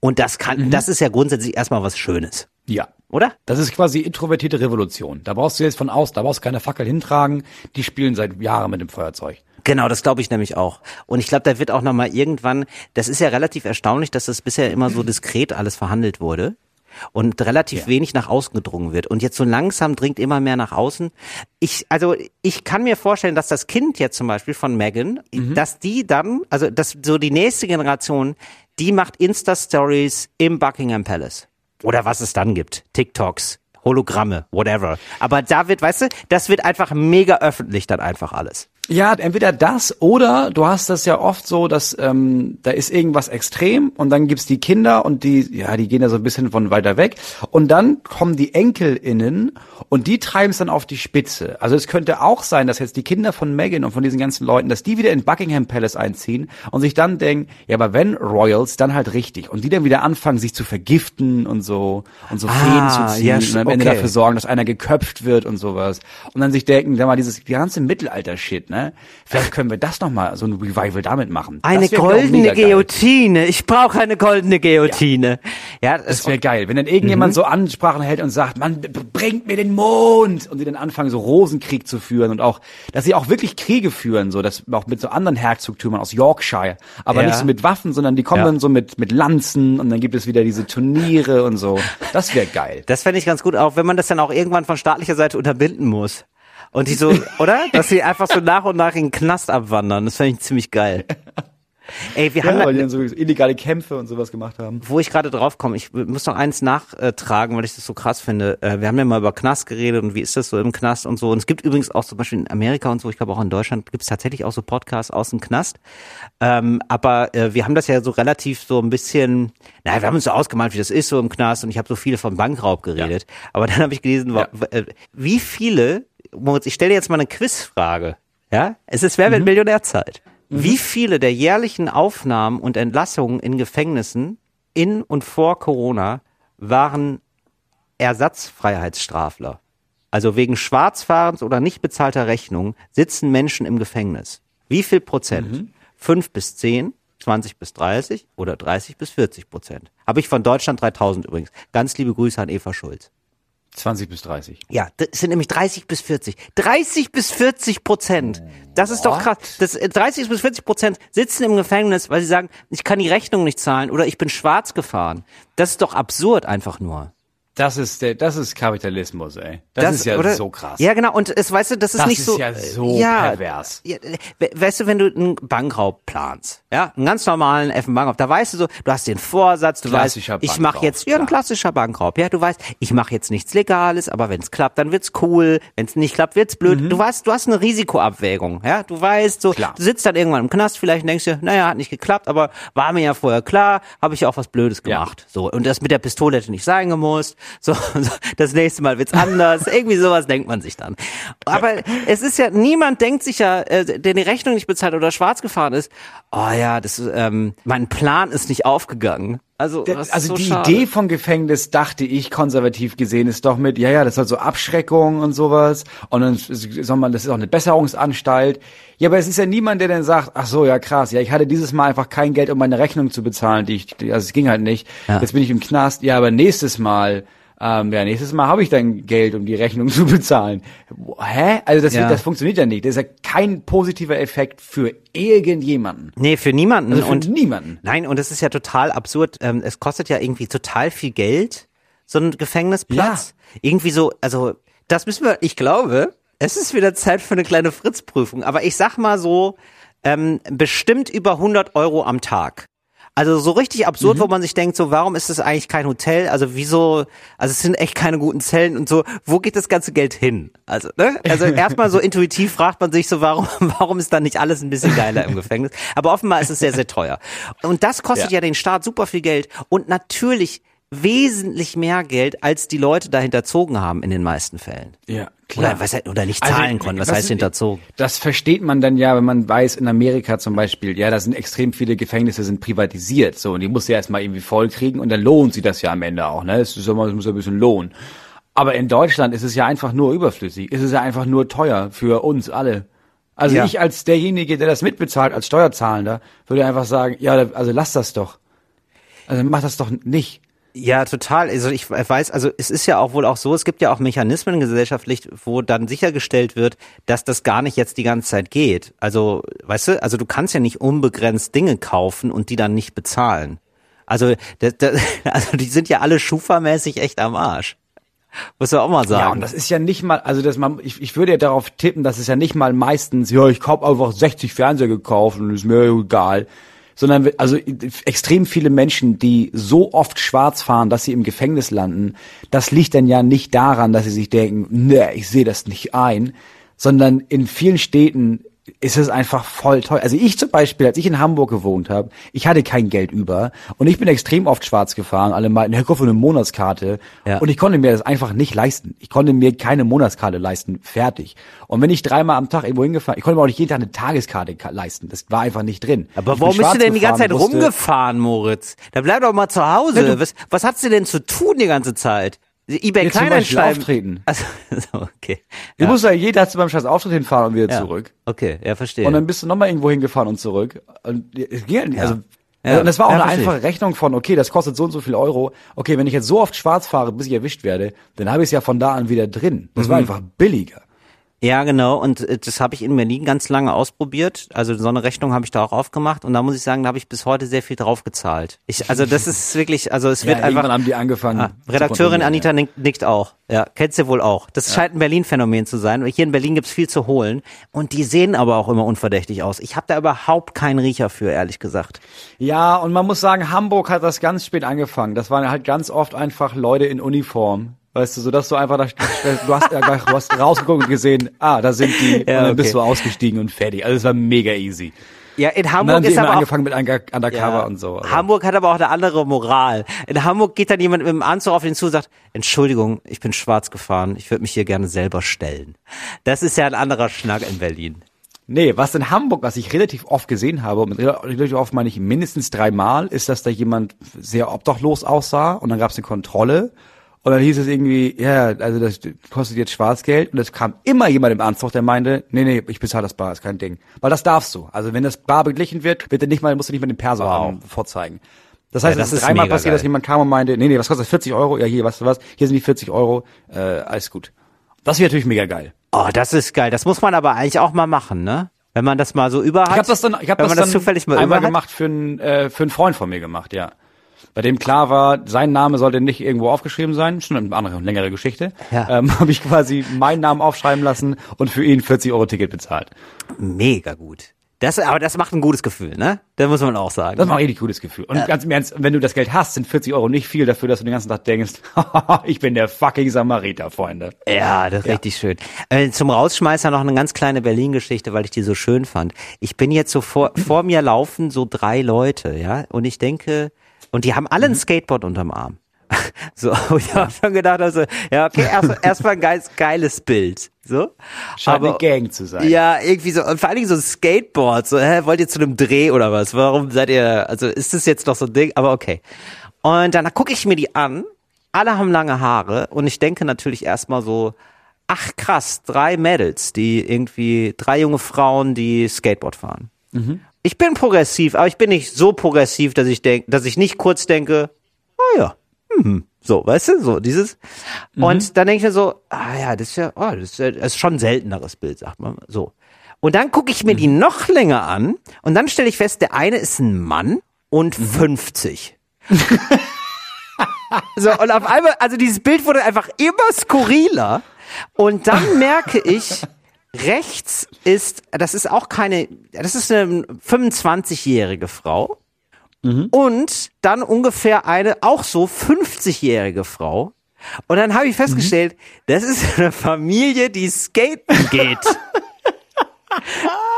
A: Und das kann, das ist ja grundsätzlich erstmal was Schönes,
B: Ja.
A: oder?
B: Das ist quasi introvertierte Revolution. Da brauchst du jetzt von außen, da brauchst du keine Fackel hintragen. Die spielen seit Jahren mit dem Feuerzeug.
A: Genau, das glaube ich nämlich auch. Und ich glaube, da wird auch noch mal irgendwann, das ist ja relativ erstaunlich, dass das bisher immer so diskret alles verhandelt wurde und relativ
B: Ja.
A: wenig nach außen gedrungen wird. Und jetzt so langsam dringt immer mehr nach außen. Ich, also ich kann mir vorstellen, dass das Kind jetzt zum Beispiel von Megan, dass die dann, also dass so die nächste Generation, die macht Insta-Stories im Buckingham Palace. Oder was es dann gibt. TikToks, Hologramme, whatever. Aber da wird, weißt du, das wird einfach mega öffentlich dann einfach alles.
B: Ja, entweder das oder du hast das ja oft so, dass ähm, da ist irgendwas extrem und dann gibt's die Kinder und die, ja, die gehen da so ein bisschen von weiter weg und dann kommen die EnkelInnen und die treiben es dann auf die Spitze. Also es könnte auch sein, dass jetzt die Kinder von Meghan und von diesen ganzen Leuten, dass die wieder in Buckingham Palace einziehen und sich dann denken, ja, aber wenn Royals, dann halt richtig und die dann wieder anfangen, sich zu vergiften und so und so Fäden
A: Ah,
B: zu ziehen
A: ja,
B: und am Ende
A: okay.
B: dafür sorgen, dass einer geköpft wird und sowas. Und dann sich denken, sag mal, dieses die ganze Mittelalter-Shit, ne? Vielleicht können wir das nochmal, so ein Revival damit machen.
A: Eine goldene. Guillotine. Ich brauche eine goldene Guillotine. Ja,
B: Das
A: das
B: wäre geil, wenn dann irgendjemand so Ansprachen hält und sagt, man bringt mir den Mond und sie dann anfangen so Rosenkrieg zu führen und auch, dass sie auch wirklich Kriege führen, so dass auch mit so anderen Herzogtümern aus Yorkshire, aber
A: Ja.
B: nicht so mit Waffen, sondern die kommen
A: Ja.
B: dann so mit mit Lanzen und dann gibt es wieder diese Turniere und so. Das wäre geil.
A: das fände ich ganz gut, auch wenn man das dann auch irgendwann von staatlicher Seite unterbinden muss. Und die so, oder? Dass sie einfach so nach und nach in den Knast abwandern. Das fände ich ziemlich geil. Ey, wir haben,
B: Ja, weil die
A: da,
B: dann so illegale Kämpfe und sowas gemacht haben.
A: wo ich gerade drauf komme, ich muss noch eins nachtragen, weil ich das so krass finde. Äh, Wir haben ja mal über Knast geredet und wie ist das so im Knast und so. Und es gibt übrigens auch zum Beispiel in Amerika und so, ich glaube auch in Deutschland gibt es tatsächlich auch so Podcasts aus dem Knast. Ähm, aber äh, wir haben das ja so relativ so ein bisschen, naja, wir haben uns so ausgemalt, wie das ist so im Knast und ich habe so viele von Bankraub geredet. Aber dann habe ich gelesen, w- äh, wie viele, Moritz, ich stelle dir jetzt mal eine Quizfrage. Ja, es ist Wer wird Millionärzeit. Wie viele der jährlichen Aufnahmen und Entlassungen in Gefängnissen in und vor Corona waren Ersatzfreiheitsstrafler? Also wegen Schwarzfahrens oder nicht bezahlter Rechnung sitzen Menschen im Gefängnis. Wie viel Prozent? Fünf bis zehn, 20 bis 30 oder 30 bis 40 Prozent? Habe ich von Deutschland 3000 übrigens. Ganz liebe Grüße an Eva Schulz.
B: 20 bis 30.
A: Ja, das sind nämlich 30 bis 40. 30 bis 40 Prozent. Das ist doch krass. Das, äh, 30 bis 40 Prozent sitzen im Gefängnis, weil sie sagen, ich kann die Rechnung nicht zahlen oder ich bin schwarz gefahren. Das ist doch absurd einfach nur.
B: Das ist der, das ist Kapitalismus, ey. Das, ist ja
A: oder?
B: so krass.
A: Ja, genau. Und es, weißt du, das ist
B: Das
A: nicht
B: ist
A: so.
B: ja so
A: ja,
B: pervers.
A: Ja, we- weißt du, wenn du einen Bankraub planst, ja, einen ganz normalen F-Bankraub, da weißt du so, du hast den Vorsatz, du weißt, ich mache jetzt, ja, ein klassischer Bankraub, ja, du weißt, ich mache jetzt nichts Legales, aber wenn es klappt, dann wird's cool, wenn es nicht klappt, wird's blöd. Du weißt, du hast eine Risikoabwägung, ja, du weißt so,
B: Mhm. Klar.
A: du sitzt dann irgendwann im Knast vielleicht denkst dir, naja, hat nicht geklappt, aber war mir ja vorher klar, habe ich ja auch was Blödes
B: Ja.
A: gemacht. So, und das mit der Pistole hätte nicht sein gemusst. So, so das nächste Mal wird's anders. Irgendwie sowas denkt man sich dann. Aber es ist ja, niemand denkt sich ja, äh, der die Rechnung nicht bezahlt oder schwarz gefahren ist, oh ja, das, ähm, mein Plan ist nicht aufgegangen. Also, das
B: also
A: so
B: die
A: schade.
B: Idee vom Gefängnis, dachte ich, konservativ gesehen, ist doch mit, ja, ja, das soll so Abschreckung und sowas. Und dann soll man, das ist auch eine Besserungsanstalt. Ja, aber es ist ja niemand, der dann sagt, ach so, ja krass, ja, ich hatte dieses Mal einfach kein Geld, um meine Rechnung zu bezahlen, die ich, also es ging halt nicht.
A: Ja.
B: Jetzt bin ich im Knast. Ja, aber nächstes Mal, ähm, ja, nächstes Mal habe ich dann Geld, um die Rechnung *laughs* zu bezahlen. Hä? Also das,
A: Ja.
B: das funktioniert ja nicht. Das ist ja kein positiver Effekt für irgendjemanden.
A: Nee, für niemanden.
B: Also für
A: und
B: niemanden.
A: Nein, und es ist ja total absurd. Ähm, es kostet ja irgendwie total viel Geld, so ein Gefängnisplatz. Irgendwie so, also das müssen wir, ich glaube, es ist wieder Zeit für eine kleine Fritzprüfung. Aber ich sag mal so, ähm, bestimmt über 100 Euro am Tag. Also so richtig absurd, wo man sich denkt, so warum ist das eigentlich kein Hotel? Also wieso? Also es sind echt keine guten Zellen und so. Wo geht das ganze Geld hin? Also ne? Also *laughs* erstmal so intuitiv fragt man sich so, warum *laughs* warum ist dann nicht alles ein bisschen geiler im Gefängnis? Aber offenbar ist es sehr sehr teuer. Und das kostet
B: Ja.
A: ja den Staat super viel Geld und natürlich wesentlich mehr Geld, als die Leute da hinterzogen haben in den meisten Fällen.
B: Ja,
A: Oder, was, oder nicht zahlen konnten. Was, heißt hinterzogen?
B: Das versteht man dann ja, wenn man weiß, in Amerika zum Beispiel, ja, da sind extrem viele Gefängnisse sind privatisiert, so, und die muss ja erstmal irgendwie voll kriegen und dann lohnt sie das ja am Ende auch, ne, es ist immer, es muss ja ein bisschen lohnen. Aber in Deutschland ist es ja einfach nur überflüssig, ist es ja einfach nur teuer für uns alle. Also
A: Ja.
B: ich als derjenige, der das mitbezahlt, als Steuerzahlender, würde einfach sagen, ja, also lass das doch. Also mach das doch nicht.
A: Ja, total. Also ich weiß, also es ist ja auch wohl auch so, es gibt ja auch Mechanismen gesellschaftlich, wo dann sichergestellt wird, dass das gar nicht jetzt die ganze Zeit geht. Also, weißt du, also du kannst ja nicht unbegrenzt Dinge kaufen und die dann nicht bezahlen. Also, das, das, *laughs* also die sind ja alle schufa-mäßig echt am Arsch. Muss man auch mal sagen.
B: Ja, und das ist ja nicht mal, also das man, ich, ich würde ja darauf tippen, dass es ja nicht mal meistens, ja, ich habe einfach 60 Fernseher gekauft und ist mir egal. Sondern, also extrem viele Menschen, die so oft schwarz fahren, dass sie im Gefängnis landen, das liegt dann ja nicht daran, dass sie sich denken, ne, ich sehe das nicht ein, sondern in vielen Städten ist es einfach voll toll. Also ich zum Beispiel, als ich in Hamburg gewohnt habe, ich hatte kein Geld über und ich bin extrem oft schwarz gefahren. Alle meinten, Herr Kopf, eine Monatskarte.
A: Ja.
B: Und ich konnte mir das einfach nicht leisten. Ich konnte mir keine Monatskarte leisten. Fertig. Und wenn ich dreimal am Tag irgendwo hingefahren, ich konnte mir auch nicht jeden Tag eine Tageskarte ka- leisten. Das war einfach nicht drin.
A: aber
B: Ich
A: warum bist du denn die ganze Zeit
B: wusste-
A: rumgefahren, Moritz? Da bleib doch mal zu Hause.
B: Ja, du-
A: was, was hat's dir denn zu tun die ganze Zeit? eBay
B: Ja,
A: Kleinanzeigen.
B: auftreten. *laughs*
A: Also, so, okay.
B: Du musst ja jeder zu beim scheiß Auftritt hinfahren und wieder
A: Ja.
B: zurück.
A: Okay, ja, verstehe.
B: Und dann bist du nochmal irgendwo hingefahren und zurück. Und es ging nicht. Also,
A: Ja.
B: Und das war auch
A: Ja,
B: eine einfache Rechnung von, okay, das kostet so und so viel Euro. Okay, wenn ich jetzt so oft schwarz fahre, bis ich erwischt werde, dann habe ich es ja von da an wieder drin. Das
A: Mhm.
B: war einfach billiger.
A: Ja, genau. Und äh, das habe ich in Berlin ganz lange ausprobiert. Also so eine Rechnung habe ich da auch aufgemacht. Und da muss ich sagen, da habe ich bis heute sehr viel drauf gezahlt. Ich, also das ist *laughs* wirklich, also es wird
B: Ja,
A: einfach.
B: haben die angefangen.
A: Ah, Redakteurin Anita
B: ja.
A: nickt, auch. Ja, kennst du wohl auch. Das scheint ein Berlin-Phänomen zu sein. Hier in Berlin gibt's viel zu holen. Und die sehen aber auch immer unverdächtig aus. Ich habe da überhaupt keinen Riecher für, ehrlich gesagt.
B: Ja, und man muss sagen, Hamburg hat das ganz spät angefangen. Das waren halt ganz oft einfach Leute in Uniform. Weißt du, so dass du einfach da, du hast, ja, du hast rausgeguckt und gesehen, ah, da sind die, und dann
A: okay.
B: bist du ausgestiegen und fertig. Also es war mega easy.
A: Ja, in
B: Und dann
A: Hamburg
B: haben
A: ist aber auch
B: angefangen mit Under- Undercover
A: Ja.
B: und so. Also.
A: Hamburg hat aber auch eine andere Moral. In Hamburg geht dann jemand mit dem Anzug auf den zu und sagt, Entschuldigung, ich bin schwarz gefahren, ich würde mich hier gerne selber stellen. Das ist ja ein anderer Schnack in Berlin.
B: Nee, was in Hamburg, was ich relativ oft gesehen habe, und mit relativ oft meine ich mindestens dreimal, ist, dass da jemand sehr obdachlos aussah und dann gab es eine Kontrolle und dann hieß es irgendwie, ja, also das kostet jetzt Schwarzgeld und es kam immer jemand im Anzug, der meinte, nee, nee, ich bezahle das bar, ist kein Ding. Weil das darfst du. Also wenn das bar beglichen wird, wird er nicht mal, musst du nicht mal den Perso haben, vorzeigen. Das heißt,
A: Ja,
B: es
A: das
B: ist
A: ist
B: dreimal passiert,
A: geil.
B: dass jemand kam und meinte, nee, nee, was kostet das? 40 Euro? Ja, hier, weißt du was? Hier sind die 40 Euro. Äh, alles gut. Das wäre natürlich mega geil.
A: Oh, das ist geil. Das muss man aber eigentlich auch mal machen, ne? Wenn man das mal so über hat.
B: Ich habe das dann, ich habe
A: wenn
B: das
A: das
B: dann
A: zufällig mal
B: einmal gemacht für einen äh, für einen Freund von mir gemacht, ja. Bei dem klar war, sein Name sollte nicht irgendwo aufgeschrieben sein. Schon eine andere, längere Geschichte.
A: Ja.
B: Ähm, *laughs* habe ich quasi meinen Namen aufschreiben lassen und für ihn 40 Euro Ticket bezahlt.
A: Mega gut. Das, aber das macht ein gutes Gefühl, ne? Das muss man auch sagen.
B: Das war ein richtig cooles Gefühl. Und ganz im Ernst, wenn du das Geld hast, sind 40 Euro nicht viel dafür, dass du den ganzen Tag denkst, *laughs* ich bin der fucking Samariter, Freunde.
A: Ja, das ist richtig schön. Äh, zum Rausschmeißer noch eine ganz kleine Berlin-Geschichte, weil ich die so schön fand. Ich bin jetzt so vor, vor mir laufen so drei Leute, ja, und ich denke, und die haben alle ein Skateboard unterm Arm. *laughs* So, *laughs* ich habe schon gedacht, also, ja, okay, erst, *laughs* erstmal ein geiles, geiles Bild. So.
B: Scheint eine Gang zu sein.
A: Ja, irgendwie so, und vor allen Dingen so ein Skateboard, so, hä, wollt ihr zu einem Dreh oder was? Warum seid ihr, also ist das jetzt noch so ein Ding? Aber okay. Und dann gucke ich mir die an, alle haben lange Haare und ich denke natürlich erstmal so, ach krass, drei Mädels, die irgendwie, drei junge Frauen, die Skateboard fahren. Ich bin progressiv, aber ich bin nicht so progressiv, dass ich denke, dass ich nicht kurz denke, oh ja, hm, so, weißt du, so dieses. Und dann denke ich mir so, ah ja, das ist ja, oh, das ist, ja, das ist schon ein selteneres Bild, sagt man so. Und dann gucke ich mir die noch länger an und dann stelle ich fest, der eine ist ein Mann und 50. *laughs* so, und auf einmal, also dieses Bild wurde einfach immer skurriler. Und dann *laughs* merke ich, rechts ist, das ist auch keine, das ist eine 25-jährige Frau. Und dann ungefähr eine auch so 50-jährige Frau. Und dann habe ich festgestellt, das ist *laughs* eine Familie, die skaten geht. *laughs*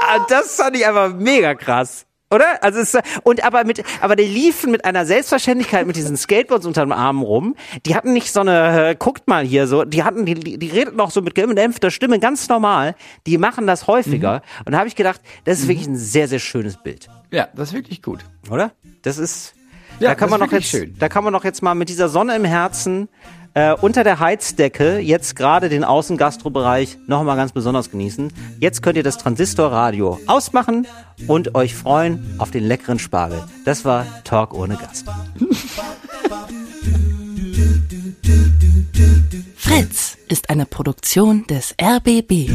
A: Ah, das fand ich einfach mega krass. Oder? Also es, und aber mit, aber die liefen mit einer Selbstverständlichkeit mit diesen Skateboards unter dem Arm rum. Die hatten nicht so eine, äh, guckt mal hier so, die hatten, die, die die redeten noch so mit gedämpfter Stimme, ganz normal. Die machen das häufiger. Und da habe ich gedacht, das ist wirklich ein sehr, sehr schönes Bild.
B: Ja, das ist wirklich gut.
A: Oder? Das ist,
B: Ja,
A: da kann
B: das
A: man
B: ist
A: doch jetzt,
B: schön.
A: da kann man doch jetzt mal mit dieser Sonne im Herzen äh, unter der Heizdecke jetzt gerade den Außengastrobereich noch mal ganz besonders genießen. Jetzt könnt ihr das Transistorradio ausmachen und euch freuen auf den leckeren Spargel. Das war Talk ohne Gast.
C: Fritz ist eine Produktion des RBB.